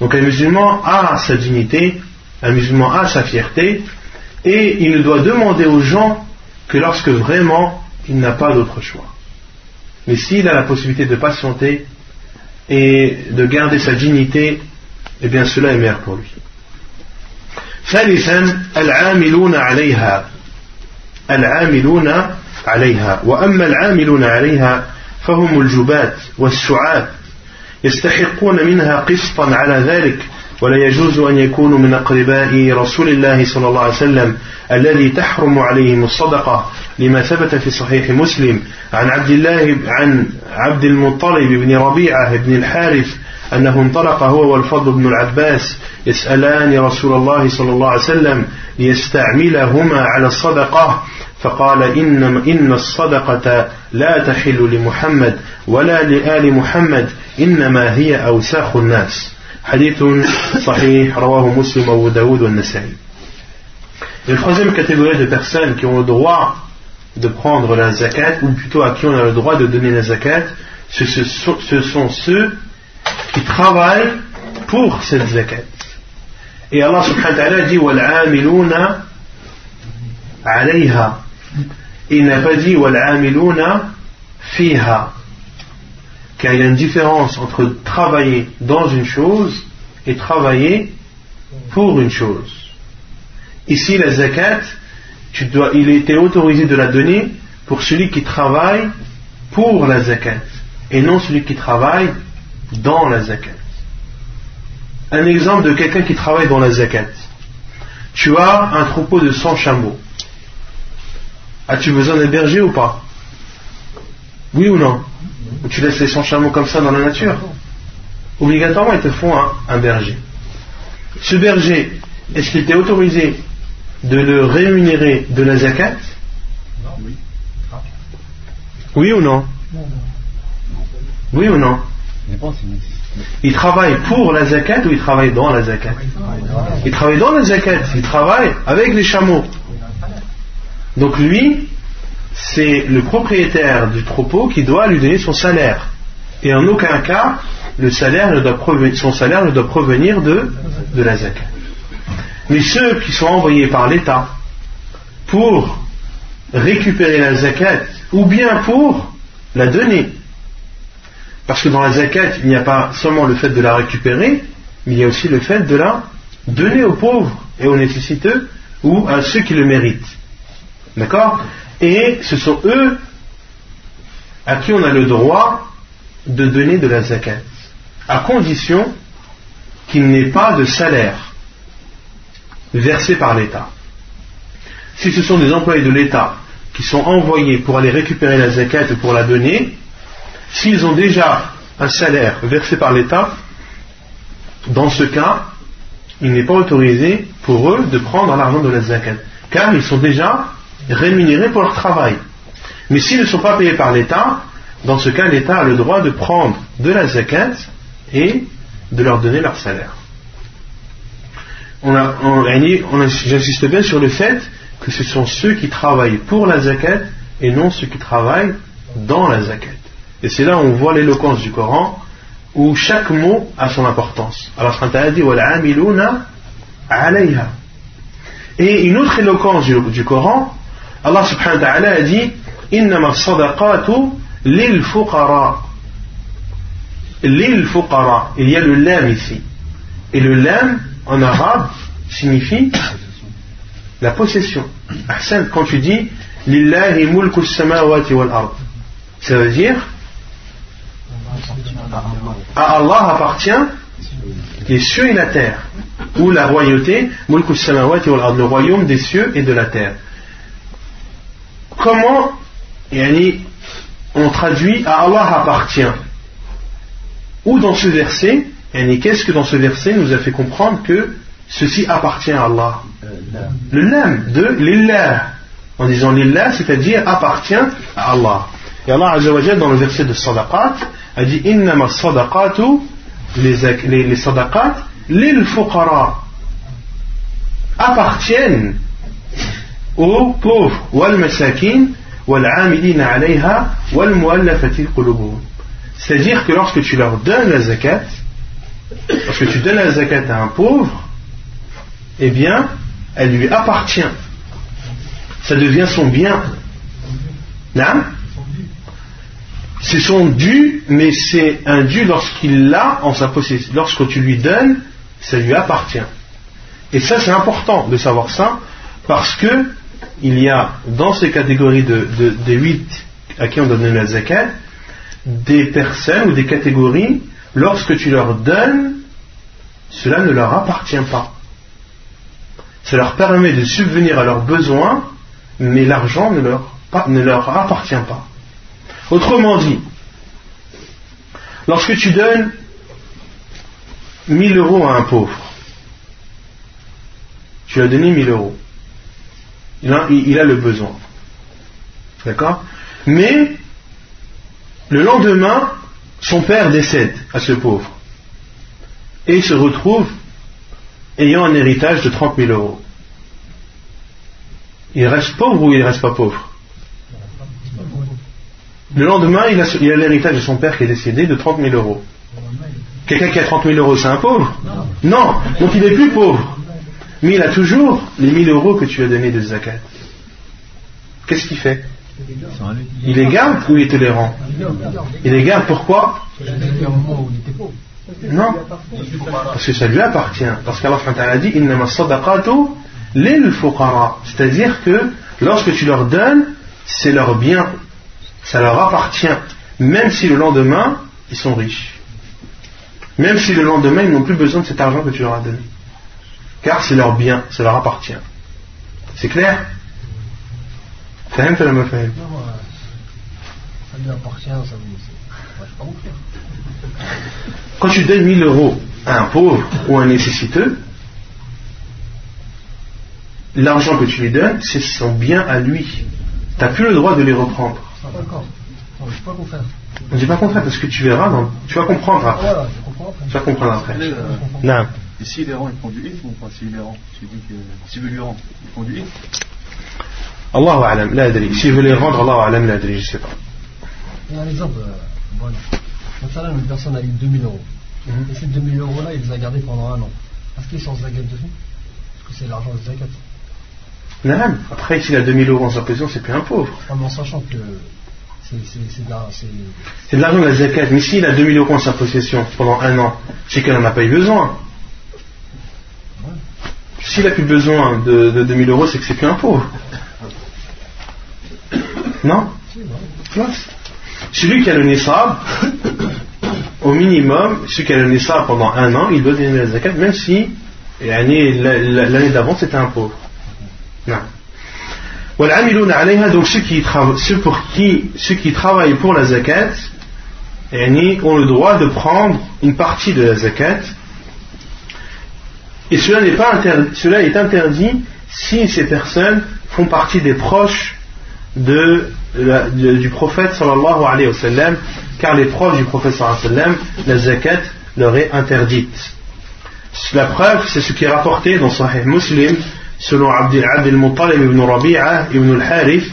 Donc un musulman a sa dignité, un musulman a sa fierté, et il ne doit demander aux gens que lorsque vraiment il n'a pas d'autre choix. Mais s'il a la possibilité de patienter et de garder sa dignité, eh bien cela est meilleur pour lui. ثالثا العاملون عليها العاملون عليها وأما العاملون عليها فهم الجبات والسعاة يستحقون منها قسطا على ذلك ولا يجوز أن يكونوا من أقرباء رسول الله صلى الله عليه وسلم الذي تحرم عليهم الصدقة لما ثبت في صحيح مسلم. عن عبد الله عن عبد المطلب بن ربيعة بن الحارث أنه انطلق هو والفضل بن العباس يسألان رسول الله صلى الله عليه وسلم ليستعملهما على الصدقة. فقال إن, إن الصدقة لا تحل لمحمد ولا لآل محمد إنما هي أوساخ الناس. حديث صحيح رواه مسلم وابو داود والنسائي Et la troisième catégorie de personnes qui ont le droit de prendre la zakat, ou plutôt à qui on a le droit de donner la zakat, ce, ce, ce sont ceux qui travaillent pour cette zakat. Et Allah subhanahu wa ta'ala dit وَالْعَامِلُونَ عَلَيْهَا Il n'a pas dit وَالْعَامِلُونَ fiha car il y a une différence entre travailler dans une chose et travailler pour une chose. Ici, la zakat, tu dois, il était autorisé de la donner pour celui qui travaille pour la zakat et non celui qui travaille dans la zakat. Un exemple de quelqu'un qui travaille dans la zakat. Tu as un troupeau de 100 chameaux. As-tu besoin d'un berger ou pas? Oui ou non Ou tu laisses les 100 chameaux comme ça dans la nature Obligatoirement, ils te font un, berger. Ce berger, est-ce qu'il t'est autorisé de le rémunérer de la zakat Oui ou non Oui. Ou non il travaille pour la zakat ou il travaille dans la zakat Il travaille dans la zakat, il travaille avec les chameaux. Donc lui, c'est le propriétaire du troupeau qui doit lui donner son salaire. Et en aucun cas, son salaire ne doit provenir de, de la zakat. Mais ceux qui sont envoyés par l'État pour récupérer la zakat ou bien pour la donner, parce que dans la zakat, il n'y a pas seulement le fait de la récupérer, mais il y a aussi le fait de la donner aux pauvres et aux nécessiteux ou à ceux qui le méritent. D'accord? Et ce sont eux à qui on a le droit de donner de la zakat, à condition qu'il n'ait pas de salaire versé par l'État. Si ce sont des employés de l'État qui sont envoyés pour aller récupérer la zakat ou pour la donner, S'ils ont déjà un salaire versé par l'État, dans ce cas, il n'est pas autorisé pour eux de prendre l'argent de la zakat, car ils sont déjà rémunérés pour leur travail. Mais s'ils ne sont pas payés par l'État, dans ce cas, l'État a le droit de prendre de la zakat et de leur donner leur salaire. on a, j'insiste bien sur le fait que ce sont ceux qui travaillent pour la zakat et non ceux qui travaillent dans la zakat. Et c'est là où on voit l'éloquence du Coran, où chaque mot a son importance. Alors, quand a dit alayha. Et une autre éloquence du Coran, Allah subhanahu wa ta'ala a dit Innama sadaqatu lil fuqara. Lil fuqara. Il y a le lam ici. Et le lam, en arabe, signifie la possession. Ahsan, quand tu dis Lillahi mulku samawati wal. Ça veut dire à Allah appartient les cieux et la terre, ou la royauté, le royaume des cieux et de la terre comment on traduit à Allah appartient. Ou dans ce verset qu'est-ce que dans ce verset nous a fait comprendre que ceci appartient à Allah? Le nam de lillah. En disant lillah c'est-à-dire appartient à Allah. Et Allah dans le verset de sadaqat a dit innama sadaqatu les, les, les sadaqat lil fuqara appartiennent aux pauvres c'est-à-dire que lorsque tu leur donnes la zakat, lorsque tu donnes la zakat à un pauvre, eh bien, elle lui appartient. Ça devient son bien. C'est son dû, mais c'est un dû lorsqu'il l'a en sa possession. Lorsque tu lui donnes, ça lui appartient. Et ça, c'est important de savoir ça, parce que il y a dans ces catégories de, de, 8 à qui on donne la zakat des personnes ou des catégories, lorsque tu leur donnes, cela ne leur appartient pas. Ça leur permet de subvenir à leurs besoins, mais l'argent ne leur, ne leur appartient pas. Autrement dit, lorsque tu donnes 1000 euros à un pauvre, tu as donné 1000 euros il a, le besoin. D'accord? Mais, le lendemain, son père décède à ce pauvre. Et il se retrouve ayant un héritage de 30 000 euros. Il reste pauvre ou il ne reste pas pauvre? Le lendemain, il a, l'héritage de son père qui est décédé de 30 000 euros. Quelqu'un qui a 30 000 euros, c'est un pauvre? Non, donc il n'est plus pauvre. Mais il a toujours les 1000 euros que tu as donnés de zakat. Qu'est-ce qu'il fait? Il les garde ou il te les rend Il les garde pourquoi? Non, parce que ça lui appartient. Parce qu'Allah a dit C'est-à-dire que lorsque tu leur donnes, c'est leur bien, ça leur appartient, même si le lendemain, ils sont riches. Même si le lendemain, ils n'ont plus besoin de cet argent que tu leur as donné car c'est leur bien, ça leur appartient. C'est clair Ça lui appartient, ça pas Quand tu donnes 1000 euros à un pauvre ou à un nécessiteux, l'argent que tu lui donnes, c'est son bien à lui. Tu n'as plus le droit de les reprendre. Ah, d'accord. Je ne dis pas contraire. Je ne dis pas contraire parce que tu verras, tu vas comprendre après. Tu vas comprendre après. Non. Et s'il les rend, il prend du hit ou pas S'il les rend, s'il dit que s'il veut lui rendre, il prend du hit Allah alam, la adri. S'il veut les rendre, Allah alam, la adri, je sais pas. Il y a un exemple, euh, bon, là, une personne a eu 2000 euros. Mm -hmm. Et ces 2000 euros-là, il les a gardés pendant un an. Est-ce qu'il est sans zakat dessus? Parce que c'est l'argent de zakat? Non, après, s'il a 2000 euros en sa possession, c'est plus un pauvre. Ah, en sachant que c'est de l'argent de la zakat. Mais s'il a 2000 euros en sa possession pendant un an, c'est qu'elle n'en a pas eu besoin. S'il n'a plus besoin de, de 2000 euros, c'est que c'est plus un pauvre. Non? Celui qui a le nisab, au minimum, celui qui a le nisab pendant un an, il doit donner la zakat, même si l'année d'avant c'était un pauvre. Non. Donc ceux qui, ceux, pour qui, ceux qui travaillent pour la zakat ont le droit de prendre une partie de la zakat et cela, n'est pas cela est interdit si ces personnes font partie des proches de, du prophète sallallahu alayhi wa sallam, car les proches du prophète sallallahu alayhi wa sallam, la zakat leur est interdite. La preuve, c'est ce qui est rapporté dans Sahih Muslim, selon Abdel Muttalib ibn Rabi'a ibn al-Harith,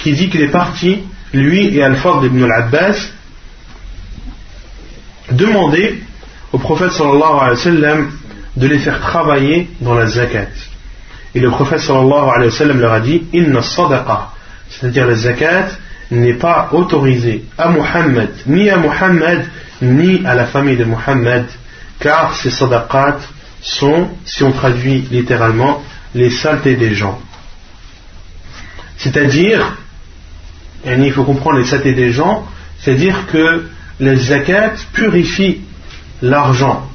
qui dit qu'il est parti, lui et Al-Fadl ibn al-Abbas, demander au prophète sallallahu alayhi wa sallam de les faire travailler dans la zakat. Et le prophète sallallahu alayhi wa sallam leur a dit Inna sadaqa, c'est-à-dire la zakat, n'est pas autorisée à Muhammad, ni à Muhammad, ni à la famille de Muhammad, car ces sadaqat sont, si on traduit littéralement, les saletés des gens. C'est-à-dire, il faut comprendre les saletés des gens, c'est-à-dire que les zakat purifient l'argent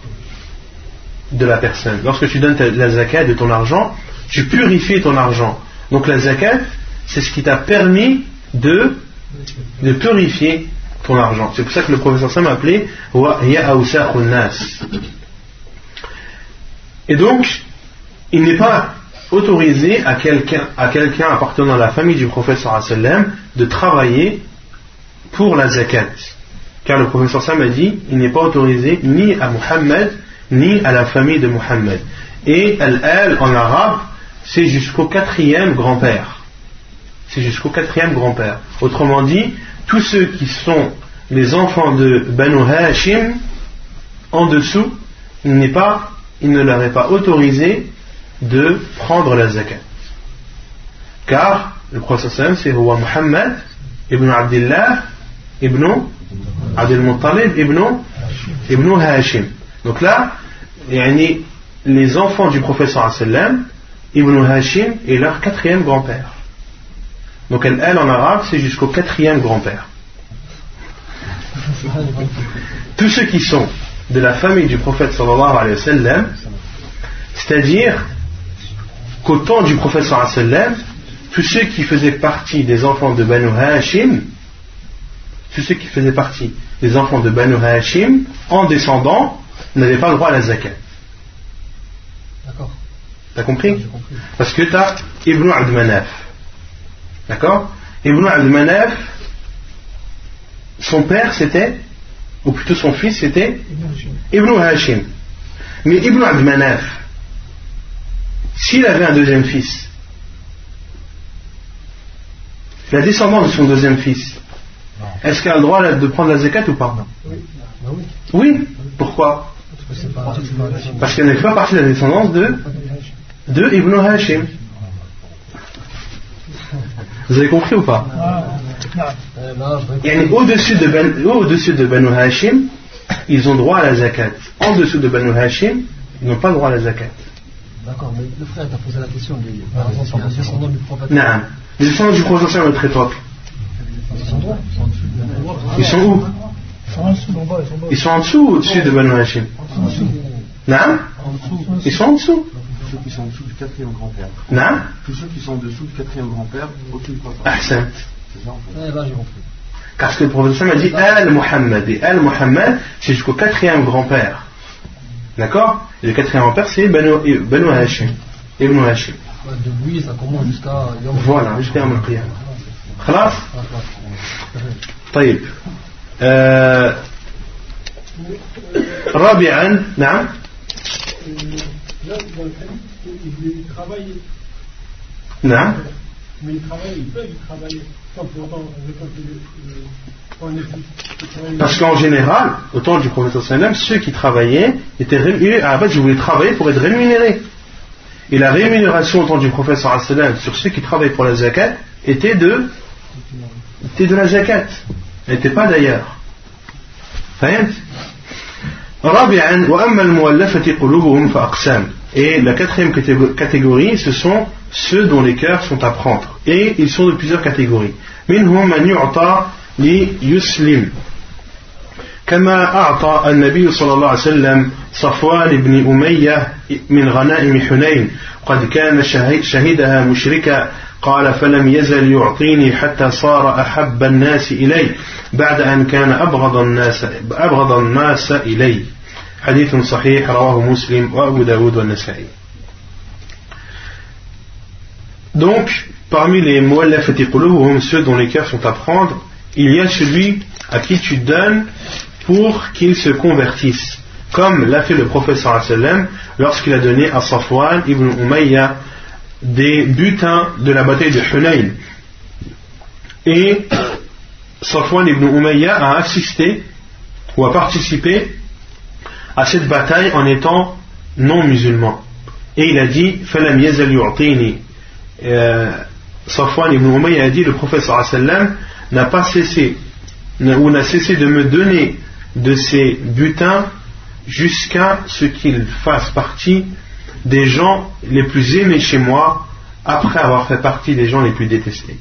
de la personne. Lorsque tu donnes la zakat de ton argent, tu purifies ton argent. Donc la zakat, c'est ce qui t'a permis de, de purifier ton argent. C'est pour ça que le professeur Sam a appelé Et donc, il n'est pas autorisé à quelqu'un appartenant à la famille du professeur de travailler pour la zakat. Car le professeur Sam a dit il n'est pas autorisé ni à Muhammad ni à la famille de Muhammad. Et al-al en arabe, c'est jusqu'au quatrième grand-père. C'est jusqu'au quatrième grand-père. Autrement dit, tous ceux qui sont les enfants de Banu Hashim, en dessous, il, pas, il ne leur est pas autorisé de prendre la zakat. Car le prophète c'est roi Muhammad ibn Abdullah ibn Abdul Muttalib ibn, ibn Hashim. Donc là, les enfants du professeur sallam, Ibn Hashim est leur quatrième grand-père. Donc elle, elle en arabe, c'est jusqu'au quatrième grand-père. *laughs* Tous ceux qui sont de la famille du prophète sallallahu alayhi wa sallam, c'est-à-dire qu'au temps du prophète sallallahu alayhi wa sallam, tous ceux qui faisaient partie des enfants de Banu Hashim, tous ceux qui faisaient partie des enfants de Banu Hashim, en descendant, n'avaient pas le droit à la zakat. D'accord. T'as compris, Parce que tu as Ibn Abd Manaf. D'accord Ibn Abd Manaf, son père c'était, ou plutôt son fils c'était Ibn Hashim. Mais Ibn Abd Manaf, s'il avait un deuxième fils, la descendance de son deuxième fils, est-ce qu'elle a le droit de prendre la zakat ou pas? Oui. Oui. Pourquoi? Parce qu'elle n'est pas partie de la descendance de, de Ibn Hashim. Vous avez compris ou pas? Au-dessus de, ben, au de Banu Hashim, ils ont droit à la zakat. En dessous de Banu Hashim, ils n'ont pas droit à la zakat. D'accord, mais le frère t'a posé la question des, par exemple, les descendants du prophète. Non, les descendants du prophète à notre époque. Ils sont où? Ils sont en dessous ou au-dessus de Banu Hashim Non Ils sont en dessous ceux qui sont en dessous du quatrième grand-père. Non Tous ceux qui sont en dessous du quatrième grand-père, aucune croissance. Ah, c'est ça en. Là, j'ai. Parce que le professeur m'a dit Al-Muhammad. Et Al-Muhammad, c'est jusqu'au quatrième grand-père. D'accord Et le quatrième grand-père, c'est Banu euh, Hashim. Ibn Hashim. De lui, ça commence jusqu'à. Voilà, jusqu'à Yom Qiyam. Khalas Taïb. رابعا نعم نعم Mais ils travaillent, ils peuvent travailler sans pour autant Parce qu'en général, au temps du prophète sallam, ceux qui travaillaient étaient rémunérés. En fait, je voulais travailler pour être rémunéré. Et la rémunération au temps du prophète sallam sur ceux qui travaillaient pour la zakat était de, était de la zakat. Elle n'était pas d'ailleurs. فهمت؟ رابعا وأما المؤلفة قلوبهم فأقسام et la quatrième catégorie, ce sont ceux dont les cœurs sont à prendre. Et ils sont de plusieurs catégories. منهم من يعطى ليسلم كما أعطى النبي صلى الله عليه وسلم صفوان بن أمية من غنائم حنين قد كان شهدها مشركا قال فلم يزل يعطيني حتى صار أحب الناس إلي بعد أن كان أبغض الناس أبغض الناس إلي حديث صحيح رواه مسلم وأبو داود والنسائي Donc, parmi les mu'allafati qulubuhum, ceux dont les cœurs sont à prendre, il y a celui à qui tu donnes pour qu'il se convertisse. comme l'a fait le prophète sallam lorsqu'il a donné à Safwan ibn Umayya des butins de la bataille de Hunayn. Et Safwan ibn Umayya a assisté ou a participé à cette bataille en étant non musulman. Et il a dit Falam yazal yu'tini. Euh, Safwan ibn Umayya a dit le sallam n'a pas cessé ou n'a cessé de me donner de ses butins jusqu'à ce qu'il fasse partie des gens les plus aimés chez moi après avoir fait partie des gens les plus détestés.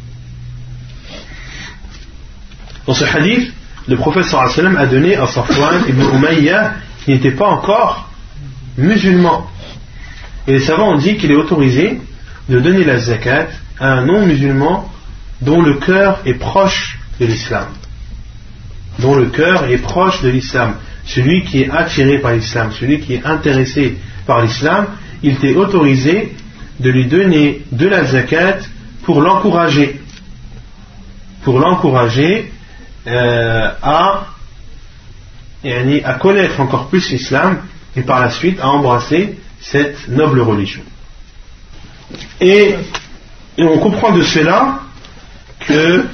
Dans ce hadith, le prophète sallam a donné à Safwan ibn Umayya qui n'était pas encore musulman. Et les savants ont dit qu'il est autorisé de donner la zakat à un non-musulman dont le cœur est proche de l'islam. Dont le cœur est proche de l'islam. Celui qui est attiré par l'islam, celui qui est intéressé par l'islam, il était autorisé de lui donner de la zakat pour l'encourager. Pour l'encourager euh, à, à connaître encore plus l'islam et par la suite à embrasser cette noble religion. Et, on comprend de cela que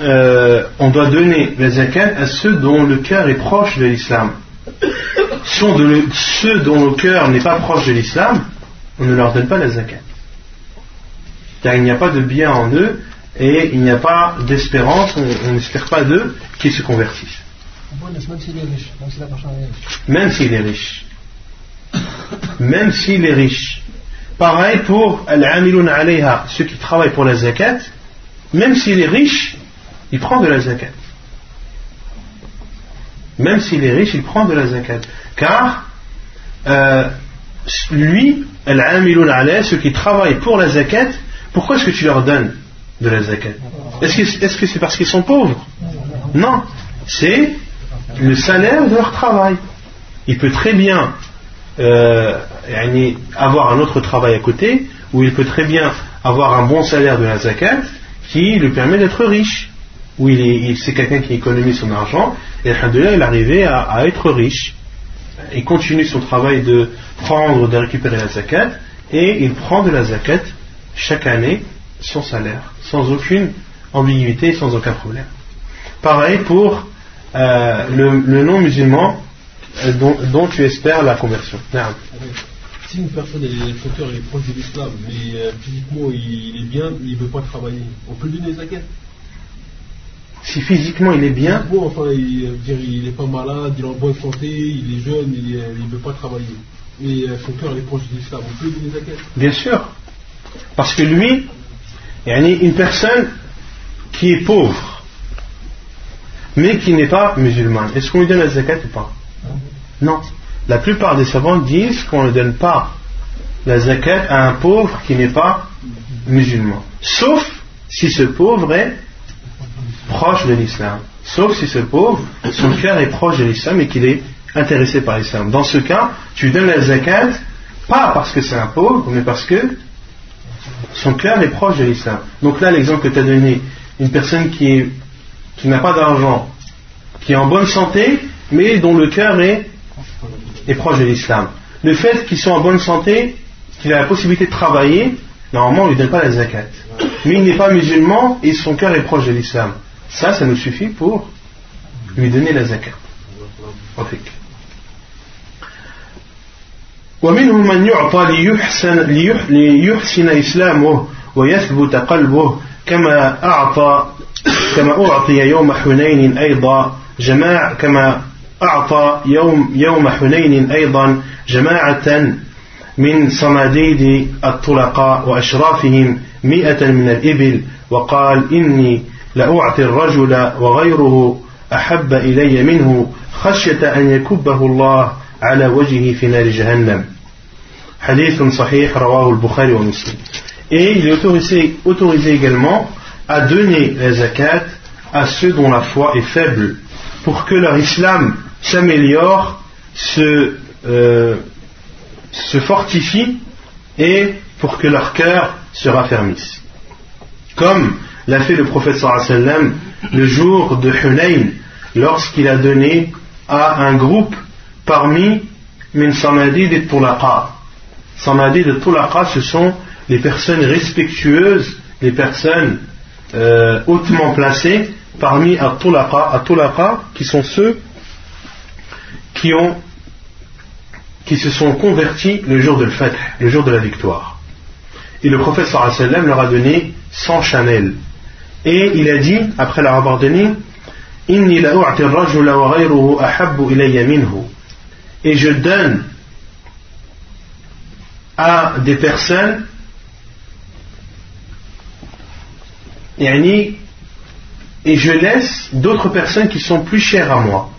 euh, on doit donner la zakat à ceux dont le cœur est proche de l'islam. Ceux dont le cœur n'est pas proche de l'islam, on ne leur donne pas la zakat. Car il n'y a pas de bien en eux et il n'y a pas d'espérance, on n'espère pas d'eux qu'ils se convertissent. Même s'il est riche. Même s'il est riche. Pareil pour al ceux qui travaillent pour la zakat, même s'il est riche, il prend de la zakat. Même s'il est riche, il prend de la zakat. Car euh, lui, ceux qui travaillent pour la zakat, pourquoi est-ce que tu leur donnes de la zakat? Est-ce que c'est parce qu'ils sont pauvres? Non, c'est le salaire de leur travail. Il peut très bien euh, avoir un autre travail à côté, ou il peut très bien avoir un bon salaire de la zakat qui lui permet d'être riche. Ou il c'est quelqu'un qui économise son argent, et il est arrivé à, à, être riche. Il continue son travail de prendre, de récupérer la zakat, et il prend de la zakat chaque année son salaire, sans aucune ambiguïté, sans aucun problème. Pareil pour euh, le, non-musulman euh, dont, tu espères la conversion. Si une personne est fauteur est proche de l'islam, mais euh, physiquement il, est bien, il ne veut pas travailler, on peut lui donner zakat? Si physiquement il est bien. Bon, enfin, il n'est pas malade, il est en bonne santé, il est jeune, il ne veut pas travailler. Mais son cœur est proche de l'islam, donner Bien sûr. Parce que lui, il y a une personne qui est pauvre, mais qui n'est pas musulman. Est-ce qu'on lui donne la zakat ou pas? Non. La plupart des savants disent qu'on ne donne pas la zakat à un pauvre qui n'est pas musulman. Sauf si ce pauvre est proche de l'islam. Sauf si ce pauvre, son cœur est proche de l'islam et qu'il est intéressé par l'islam. Dans ce cas, tu donnes la zakat pas parce que c'est un pauvre, mais parce que son cœur est proche de l'islam. Donc là, l'exemple que tu as donné, une personne qui n'a pas d'argent, qui est en bonne santé, mais dont le cœur est, est proche de l'islam. Le fait qu'ils soient en bonne santé, qu'il a la possibilité de travailler, normalement on ne lui donne pas la zakat. Mais il n'est pas musulman et son cœur est proche de l'islam. Ça, ça nous suffit pour lui donner la zakat. ومنهم من يعطى ليحسن, ليحسن إسلامه ويثبت قلبه كما أعطى كما أعطي يوم حنين أيضا جماعة كما أعطى يوم يوم حنين أيضا جماعة من صناديد الطلقاء وأشرافهم مئة من الإبل وقال إني لأعطي الرجل وغيره أحب إلي منه خشية أن يكبه الله على وجهه في نار جهنم حديث صحيح رواه البخاري ومسلم Et il est autorisé, autorisé également à donner la zakat à ceux dont la foi est faible, pour que leur islam s'améliore, se, euh, se fortifie et pour que leur cœur se raffermisse. Comme l'a fait le prophète sallam le jour de Hunayn, lorsqu'il a donné à un groupe parmi min samadid et tulaqa. Samadid et tulaqa, ce sont les personnes respectueuses, les personnes euh, hautement placées parmi at-tulaqa, qui sont ceux qui ont qui se sont convertis le jour de l'Fath, le jour de la victoire. Et le prophète sallam leur a donné 100 chanel. Et il a dit, après leur avoir. Et je donne à des personnes et je laisse d'autres personnes qui sont plus chères à moi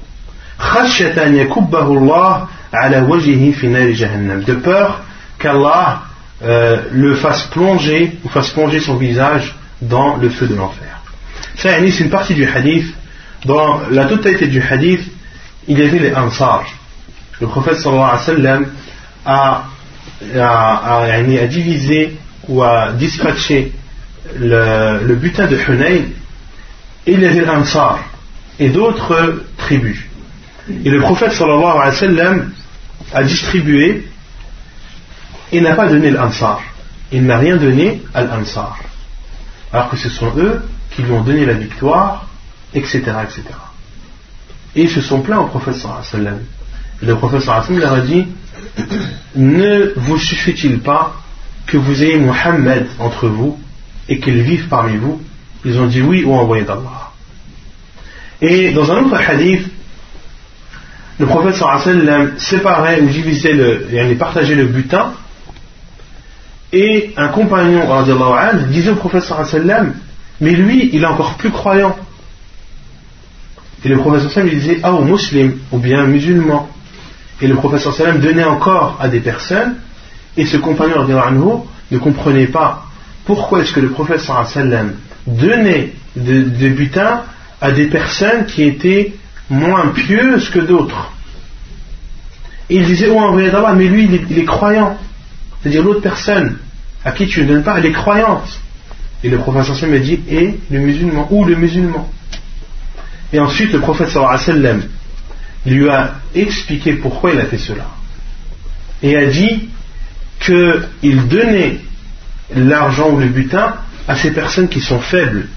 de peur qu'Allah euh, le fasse plonger ou fasse plonger son visage dans le feu de l'enfer. Ça, c'est une partie du hadith. Dans la totalité du hadith, il y avait les ansar. Le prophète sallallahu alayhi wa a, a, divisé ou a dispatché le, butin de Hunayn et il y avait l'Ansar et d'autres tribus. Et le prophète sallallahu alayhi wa a distribué et n'a pas donné l'Ansar. Il n'a rien donné à l'Ansar. Alors que ce sont eux qui lui ont donné la victoire, etc. etc. Et ils se sont plaints au prophète sallam. Et le prophète sallam leur a dit Ne vous suffit-il pas que vous ayez Muhammad entre vous et qu'il vive parmi vous? Ils ont dit oui ou envoyé d'Allah. Et dans un autre hadith, le prophète sallam séparait ou divisait le, et partageait le butin et un compagnon disait au prophète sallam mais lui il est encore plus croyant et le prophète sallam il disait ah ou musulman ou bien musulman et le prophète sallam donnait encore à des personnes et ce compagnon ne comprenait pas pourquoi est-ce que le prophète sallam donnait des butins à des personnes qui étaient moins pieuses que d'autres. Et il disait, oh envoyé d'Allah, mais lui, il est, croyant. C'est-à-dire l'autre personne à qui tu ne donnes pas, elle est croyante. Et le prophète sallam a dit, et le musulman, ou le musulman. Et ensuite, le prophète sallam lui a expliqué pourquoi il a fait cela. Et a dit qu'il donnait l'argent ou le butin à ces personnes qui sont faibles,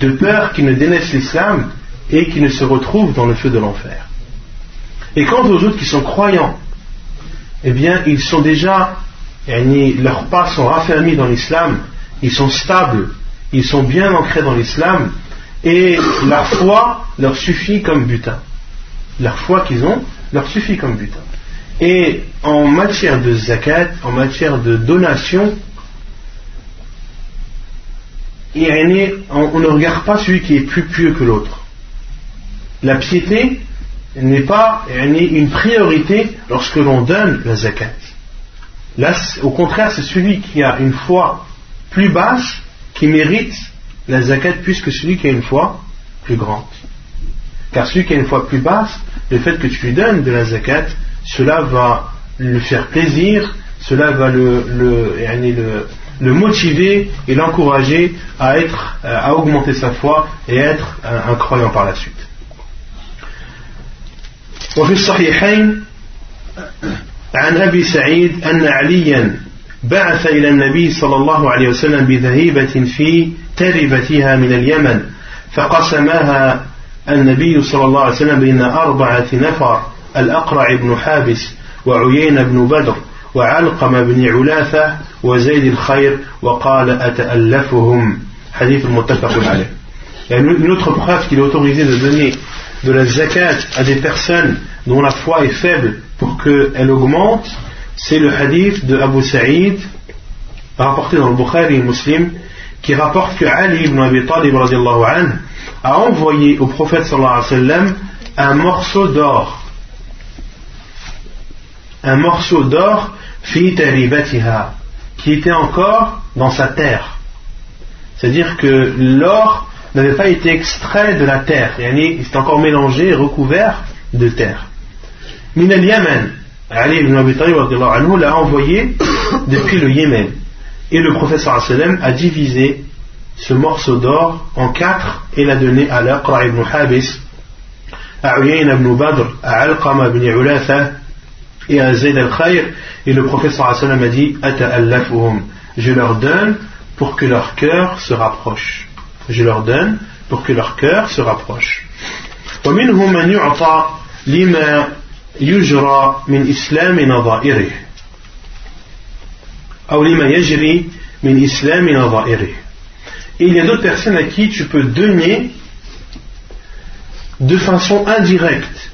de peur qu'ils ne dénaissent l'islam et qu'ils ne se retrouvent dans le feu de l'enfer. Et quant aux autres qui sont croyants, eh bien, ils sont déjà, leurs pas sont raffermis dans l'islam, ils sont stables, ils sont bien ancrés dans l'islam, et leur foi leur suffit comme butin. Leur foi qu'ils ont leur suffit comme butin. Et en matière de zakat, en matière de donation, on ne regarde pas celui qui est plus pieux que l'autre. La piété n'est pas une priorité lorsque l'on donne la zakat. Là, au contraire, c'est celui qui a une foi plus basse qui mérite la zakat plus que celui qui a une foi plus grande. Car celui qui a une foi plus basse, le fait que tu lui donnes de la zakat, cela va lui faire plaisir, cela va le, motiver et l'encourager à euh, à augmenter sa foi et être un, un croyant par la suite. عن أبي سعيد أن عليا بعث إلى النبي صلى الله عليه وسلم بذهيبة في تربتها من اليمن فقسمها النبي صلى الله عليه وسلم بين أربعة نفر الأقرع بن حابس وعيين بن بدر وعلقم بن علاثة وزيد الخير وقال أتألفهم؟ حديث متفق عليه. يعني une autre preuve qu'il est autorisé de donner de la zakat à des personnes dont la foi est faible pour qu'elle augmente, c'est le hadith de Abu Sa'id, rapporté dans le Bukhari Muslim, qui rapporte que Ali ibn Abi Talib a envoyé au prophète sallallahu alayhi wa un morceau d'or. Un morceau d'or qui était encore dans sa terre. C'est-à-dire que l'or n'avait pas été extrait de la terre, il s'est encore mélangé et recouvert de terre Min al-Yaman, Ali ibn Abi Talib l'a envoyé *coughs* depuis le Yémen. Et le professeur sallam a divisé ce morceau d'or en quatre et l'a donné à l'Aqra ibn Habis, à Uyayn ibn Badr, à Alqama ibn Ulatha et à Zayd al-Khayr. Et le prophète sallallahu a dit Ata'allafuhum. Je leur donne pour que leur cœur se rapproche. Je leur donne pour que leur cœur se rapproche. ومنهم من يعطى لما يجرى من إسلام نظائره أو لما يجري من إسلام نظائره Et il y a d'autres personnes à qui tu peux donner de façon indirecte,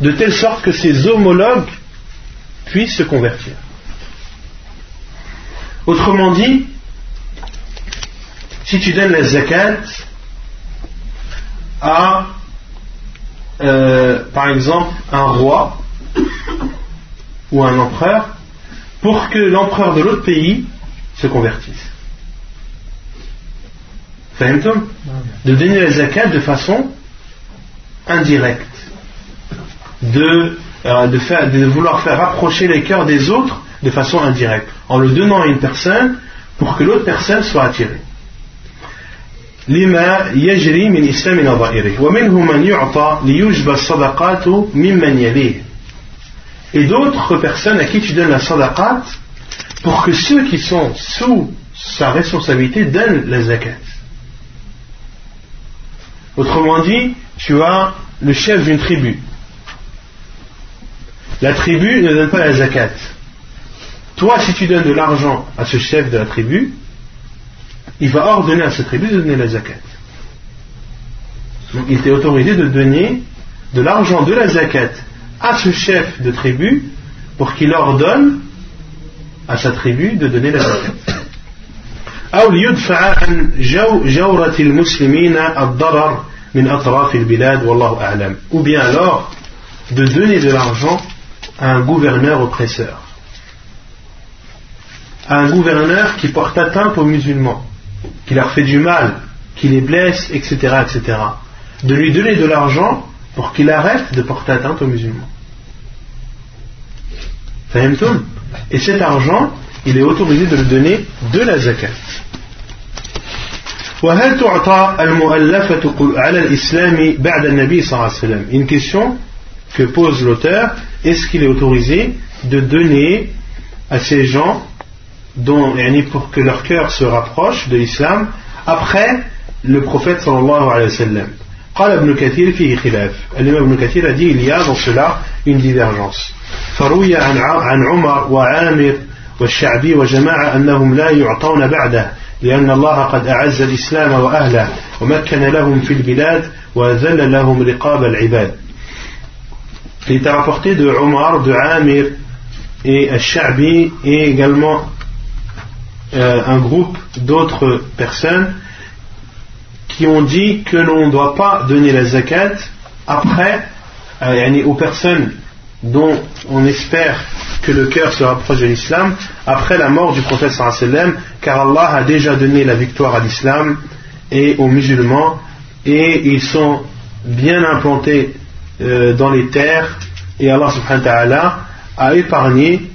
de telle sorte que ses homologues puissent se convertir. Autrement dit, si tu donnes la zakat à, euh, par exemple, un roi ou un empereur, pour que l'empereur de l'autre pays se convertisse. De donner la zakat de façon indirecte. De, euh, de, faire, de vouloir faire rapprocher les cœurs des autres de façon indirecte. En le donnant à une personne pour que l'autre personne soit attirée. لما يجري من إسلام نظائره ومنهم من يعطى ليجبى الصدقات ممن يليه et d'autres personnes à qui tu donnes la sadaqat pour que ceux qui sont sous sa responsabilité donnent la zakat. Autrement dit, tu as le chef d'une tribu. La tribu ne donne pas la zakat. Toi, si tu donnes de l'argent à ce chef de la tribu, il va ordonner à cette tribu de donner la zakat. Il t'est autorisé de donner de l'argent de la zakat à ce chef de tribu pour qu'il ordonne à sa tribu de donner la zakat. ou bien alors de donner de l'argent à un gouverneur oppresseur à un gouverneur qui porte atteinte aux musulmans qui leur fait du mal, qui les blesse, etc., etc., de lui donner de l'argent pour qu'il arrête de porter atteinte aux musulmans. Et cet argent, il est autorisé de le donner de la zakat. Une question que pose l'auteur, est-ce qu'il est autorisé de donner à ces gens dont, pour que leur cœur se rapproche de l'islam après le prophète sallallahu alayhi wa sallam. قال ابن كثير فيه خلاف الإمام ابن كثير a dit il y a dans cela une divergence فروي عن عن عمر وعامر والشعبي وجماعة أنهم لا يعطون بعده لأن الله قد أعز الإسلام وأهله ومكن لهم في البلاد وذل لهم رقاب العباد Il est rapporté de Omar, de Amir et Al-Sha'bi et également euh, un groupe d'autres personnes qui ont dit que l'on ne doit pas donner la zakat après, euh, aux personnes dont on espère que le cœur se rapproche de l'islam après la mort du prophète sallam car Allah a déjà donné la victoire à l'islam et aux musulmans et ils sont bien implantés euh, dans les terres et Allah subhanahu wa ta'ala a épargné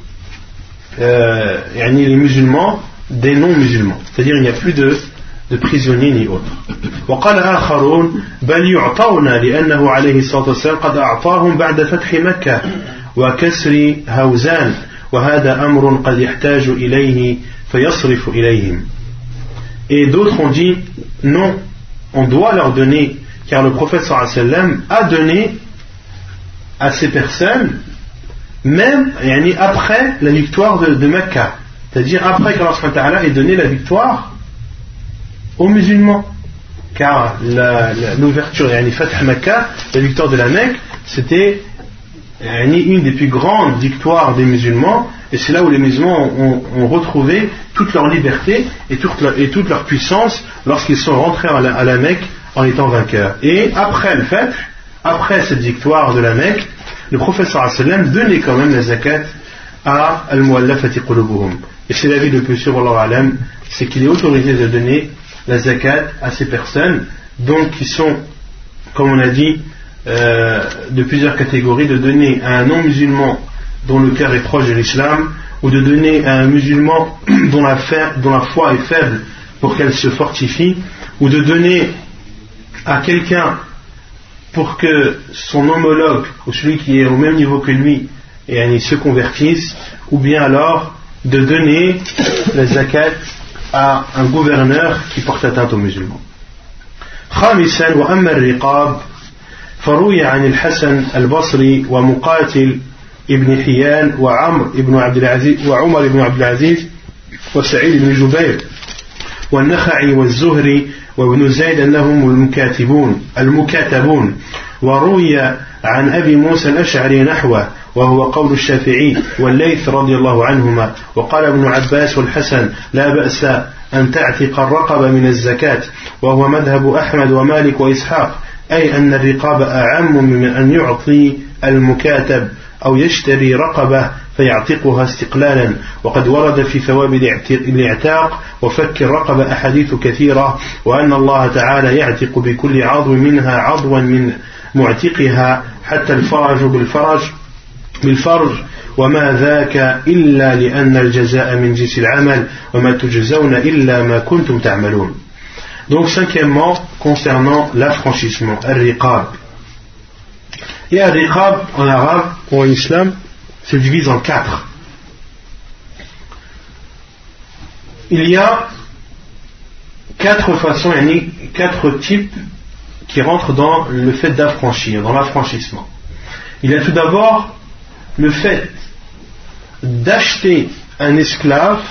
les musulmans des non-musulmans. C'est-à-dire il n'y a plus de, de prisonniers ni autres. وقال آخرون بل يعطون لأنه عليه الصلاة والسلام قد أعطاهم بعد فتح مكة وكسر هوزان وهذا أمر قد يحتاج إليه فيصرف إليهم Et d'autres ont dit non, on doit leur donner, car le prophète sallam a donné à ces personnes, même après la victoire de, de Mecca. c'est-à-dire après qu'Allah ait donné la victoire aux musulmans. Car l'ouverture, yani Fath Makkah, la victoire de la Mecque, c'était une des plus grandes victoires des musulmans, et c'est là où les musulmans ont, retrouvé toute leur liberté et toute leur, puissance lorsqu'ils sont rentrés à la, Mecque en étant vainqueurs. Et après le fait, après cette victoire de la Mecque, le professeur donnait quand même la zakat à al-muallafati qulubuhum. Et c'est l'avis de plus sûr, c'est qu'il est autorisé de donner la zakat à ces personnes, donc qui sont, comme on a dit, euh, de plusieurs catégories, de donner à un non-musulman dont le cœur est proche de l'islam, ou de donner à un musulman *clears throat* dont la, dont la foi est faible pour qu'elle se fortifie, ou de donner à quelqu'un pour que son homologue, ou celui qui est au même niveau que lui, et se convertisse, ou bien alors de donner la zakat à un gouverneur qui porte atteinte aux musulmans. خامسا وأما الرقاب فروي عن الحسن البصري ومقاتل ابن حيان وعمر بن عبد العزيز وعمر بن عبد العزيز وسعيد بن جبير والنخعي والزهري وابن زيد أنهم المكاتبون المكاتبون وروي عن أبي موسى الأشعري نحوه وهو قول الشافعي والليث رضي الله عنهما وقال ابن عباس والحسن لا بأس أن تعتق الرقبة من الزكاة وهو مذهب أحمد ومالك وإسحاق أي أن الرقاب أعم من أن يعطي المكاتب أو يشتري رقبة فيعتقها استقلالا. وقد ورد في ثواب الاعتاق وفك الرقبة أحاديث كثيرة وأن الله تعالى يعتق بكل عضو منها عضوا من معتقها حتى الفرج بالفرج بالفرج وما ذاك إلا لأن الجزاء من جنس العمل وما تجزون إلا ما كنتم تعملون Donc cinquièmement, concernant l'affranchissement, al-riqab. Et al-riqab en arabe ou en islam se divise en quatre. Il y a quatre façons, quatre types qui rentrent dans le fait d'affranchir, dans l'affranchissement. Il y a tout d'abord le fait d'acheter un esclave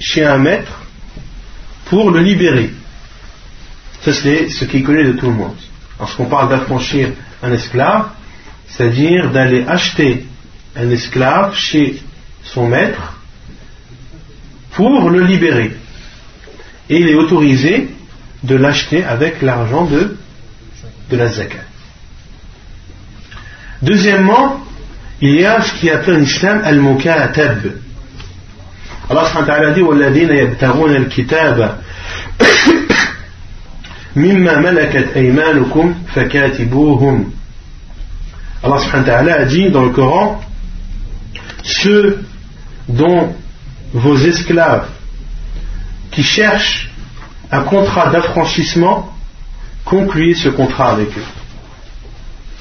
chez un maître pour le libérer. Ça, c'est ce qui est connu de tout le monde. Lorsqu'on parle d'affranchir un esclave, c'est-à-dire d'aller acheter un esclave chez son maître pour le libérer. Et il est autorisé de l'acheter avec l'argent de, de la zakat. Deuxièmement, il y a ce qui appelle en islam al-mukatab. Allah subhanahu wa ta'ala dit وَالَّذِينَ يَبْتَغُونَ الْكِتَابَ مِمَّا مَلَكَتْ أَيْمَانُكُمْ فَكَاتِبُوهُمْ Allah subhanahu wa ta'ala a dit dans le Coran ceux dont vos esclaves qui cherchent un contrat d'affranchissement concluez ce contrat avec eux.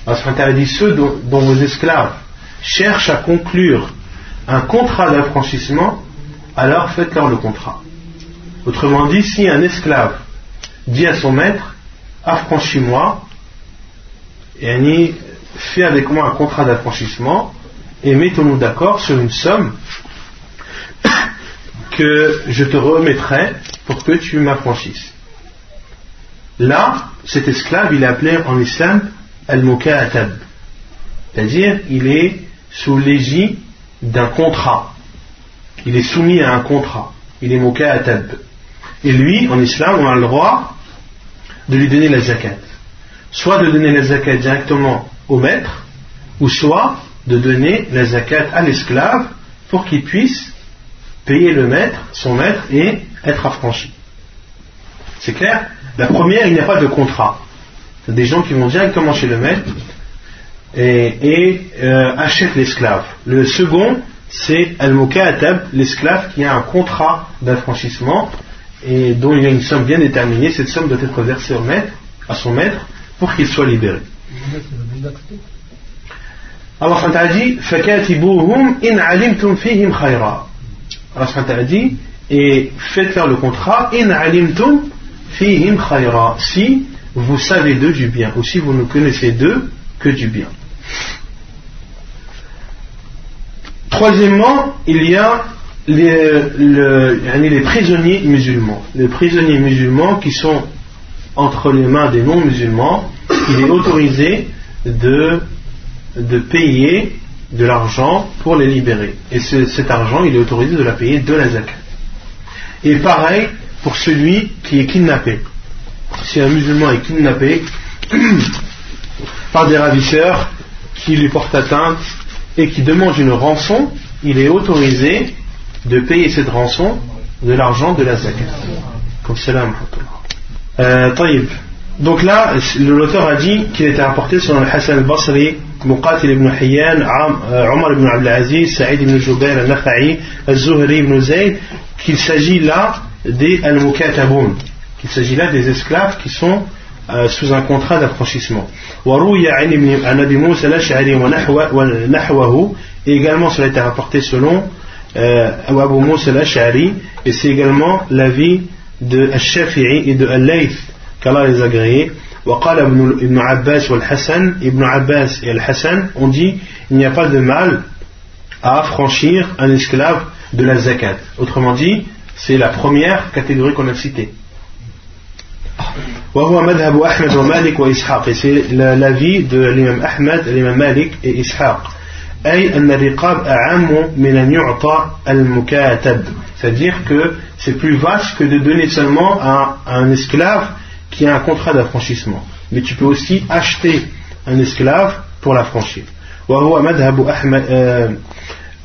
Allah subhanahu wa ta'ala dit ceux dont, dont vos esclaves cherche à conclure un contrat d'affranchissement, alors faites-leur le contrat. Autrement dit, si un esclave dit à son maître, affranchis-moi, et fait avec moi un contrat d'affranchissement, et mettons-nous d'accord sur une somme *coughs* que je te remettrai pour que tu m'affranchisses. Là, cet esclave, il est appelé en islam al-muka'atab. C'est-à-dire, il est sous l'égide d'un contrat. Il est soumis à un contrat. Il est moqué à tab. Et lui, en islam, on a le droit de lui donner la zakat. Soit de donner la zakat directement au maître, ou soit de donner la zakat à l'esclave pour qu'il puisse payer le maître, son maître, et être affranchi. C'est clair? La première, il n'y a pas de contrat. C'est des gens qui vont directement chez le maître et, euh, achète l'esclave. Le second, c'est Al-Mukatab, l'esclave qui a un contrat d'affranchissement et dont il y a une somme bien déterminée. Cette somme doit être versée au maître, à son maître pour qu'il soit libéré. Allah a dit in alimtum fihim khayra. Allah dit et faites-leur le contrat in alimtum fihim khayra si vous savez d'eux du bien ou si vous ne connaissez d'eux que du bien. Troisièmement, il y a les, prisonniers musulmans. Les prisonniers musulmans qui sont entre les mains des non-musulmans, il est autorisé de, payer de l'argent pour les libérer. Et cet argent, il est autorisé de la payer de la zakat. Et pareil pour celui qui est kidnappé. Si un musulman est kidnappé *clears throat* par des ravisseurs qui lui portent atteinte et qui demande une rançon, il est autorisé de payer cette rançon de l'argent de la zakat. Comme cela, euh, Donc là, l'auteur a dit qu'il était apporté sur le Hassan al-Basri, Muqatil ibn Hayyan, euh, Omar ibn Abdul Aziz, Saïd ibn Jubair al-Nakha'i, al-Zuhri ibn Zayd, qu'il s'agit là des al-Mukataboun, qu'il s'agit là des esclaves qui sont sous un contrat d'affranchissement. وروي عن ابن- عن أبي موسى الأشعري ونحو- ونحوه et également cela a été rapporté selon euh, Abu Moussa al-Ash'ari et c'est également l'avis de Al-Shafi'i et de Al-Layth qu'Allah les a agréés وقال ابن, ابن عباس والحسن Ibn Abbas et Al-Hassan ont dit il n'y a pas de mal à affranchir un esclave de la zakat autrement dit c'est la première catégorie qu'on a citée وهو مذهب أحمد ومالك وإسحاق et c'est la- l'avis de l'imam Ahmed, l'imam Malik et Ishaq أي أن الرقاب أعم من أن يعطى المكاتب c'est-à-dire que c'est plus vaste que de donner seulement à, à un esclave qui a un contrat d'affranchissement mais tu peux aussi acheter un esclave pour l'affranchir وهو مذهب أحمد آه،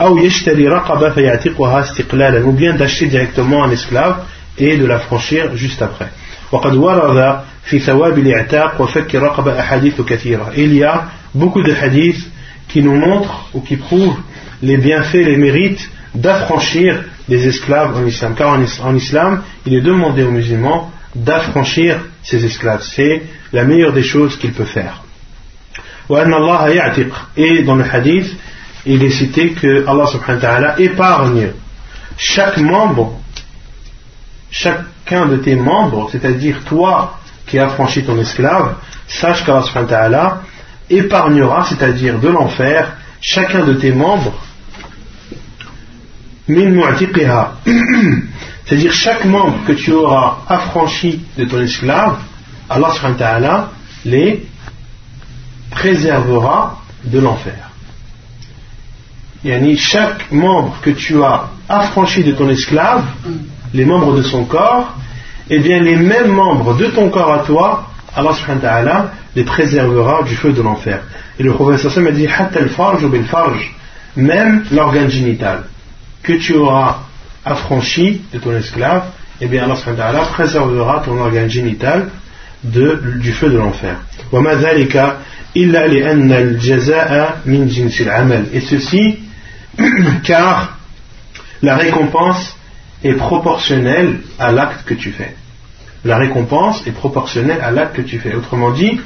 أو يشتري رقبة فيعتقها استقلالا ou bien d'acheter directement un esclave et de l'affranchir juste après وقد ورد في ثواب الاعتاق وفك رقبة أحاديث كثيرة Et il y a beaucoup de hadiths qui nous montrent ou qui prouvent les bienfaits, les mérites d'affranchir des esclaves en islam. Car en is- en islam, il est demandé aux musulmans d'affranchir ces esclaves. C'est la meilleure des choses qu'il peut faire. وأن الله يعتق. Et dans le hadith, il est cité que Allah subhanahu wa ta'ala épargne chaque membre, chacun de tes membres, c'est-à-dire toi qui as franchi ton esclave, sache qu'Allah épargnera, c'est-à-dire de l'enfer, chacun de tes membres, *clears throat* c'est-à-dire chaque membre que tu auras affranchi de ton esclave, Allah les préservera de l'enfer. Yani chaque membre que tu as affranchi de ton esclave, les membres de son corps, eh bien les mêmes membres de ton corps à toi, Allah subhanahu wa ta'ala, les préservera du feu de l'enfer. Et le prophète sallam a dit farj ou même l'organe génital que tu auras affranchi de ton esclave, eh bien Allah subhanahu wa ta'ala préservera ton organe génital du feu de l'enfer. Et ceci, *clears throat* car la récompense est proportionnelle à l'acte que tu fais. La récompense est proportionnelle à l'acte que tu fais. Autrement dit,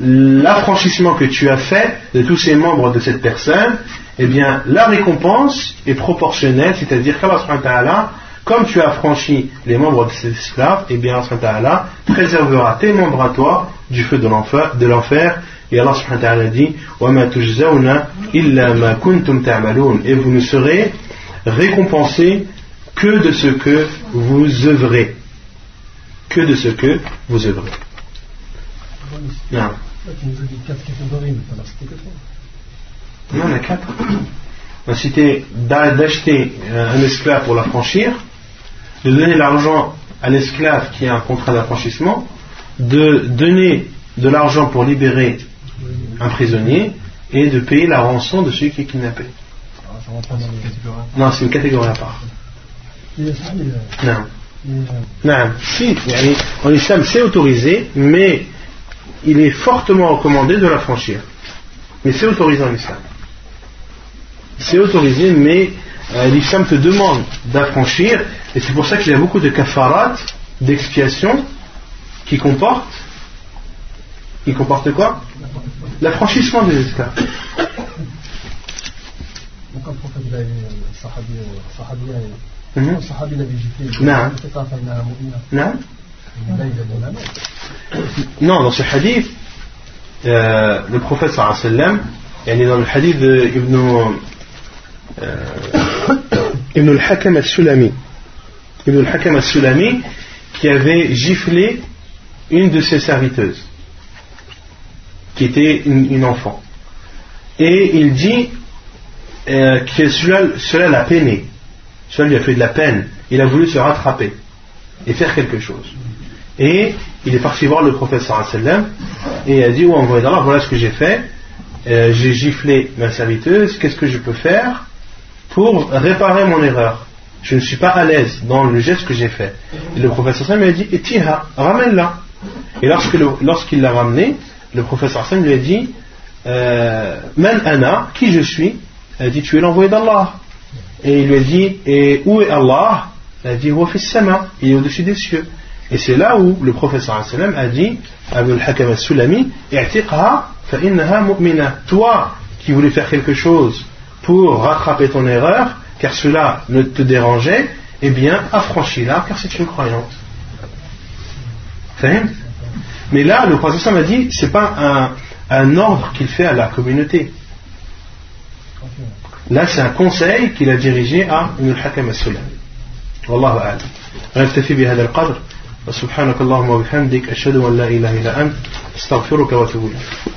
l'affranchissement que tu as fait de tous ces membres de cette personne, eh bien, la récompense est proportionnelle, c'est-à-dire qu'Allah, comme tu as affranchi les membres de ces esclaves, eh bien, Allah préservera tes membres à toi du feu de l'enfer. Et Allah subhanahu wa dit Et vous ne serez récompensés que de ce que vous œuvrez. Que de ce que vous œuvrez. Non. Là, tu nous as dit 4 catégories, mais t'en as cité que 3. Non, on a quatre. On a cité d'acheter euh, un esclave pour l'affranchir, de donner l'argent à l'esclave qui a un contrat d'affranchissement, de donner de l'argent pour libérer un prisonnier et de payer la rançon de celui qui est kidnappé. Non, c'est une catégorie à part. Non. Non, si, en islam c'est autorisé, mais il est fortement recommandé de l'affranchir. Mais c'est autorisé en islam. C'est autorisé, mais euh, l'islam te demande d'affranchir, et c'est pour ça qu'il y a beaucoup de kafarat, d'expiation, qui comportent, qui comportent quoi? L'affranchissement des esclaves. Mhm. Non. Dans ce hadith, euh, le prophète sallallahu alayhi wa sallam, dans le hadith de Ibn, euh, *coughs* Ibn al-Hakam al-Sulami, Ibn al-Hakam al-Sulami, qui avait giflé une de ses serviteuses, qui était une, une enfant. Et il dit euh, que cela, cela l'a peiné, cela lui a fait de la peine, il a voulu se rattraper et faire quelque chose. Et il est parti voir le prophète sallam et a dit, oh envoyé d'Allah, voilà ce que j'ai fait, Euh, j'ai giflé ma serviteuse, qu'est-ce que je peux faire pour réparer mon erreur? Je ne suis pas à l'aise dans le geste que j'ai fait. Et le wa sallam lui a dit, Etiha, ramène-la. Et lorsqu'il l'a ramené, le wa sallam lui a dit, euh, qui je suis? Elle a dit, tu es l'envoyé d'Allah. Et il lui a dit, et où est Allah? Elle a dit, il est au-dessus des cieux. Et c'est là où le professeur a dit à al-Hakam al-Sulami Toi qui voulais faire quelque chose pour rattraper ton erreur, car cela ne te dérangeait, eh bien, affranchis-la, car c'est une croyante. Mais là, le professeur m'a dit, c'est pas un ordre qu'il fait à la communauté. Là, c'est un conseil qu'il a dirigé à Ibn al-Hakam al-Sulami. والله أعلم نكتفي بهذا القدر وسبحانك اللهم وبحمدك أشهد أن لا إله إلا أنت استغفرك وأتوب إليك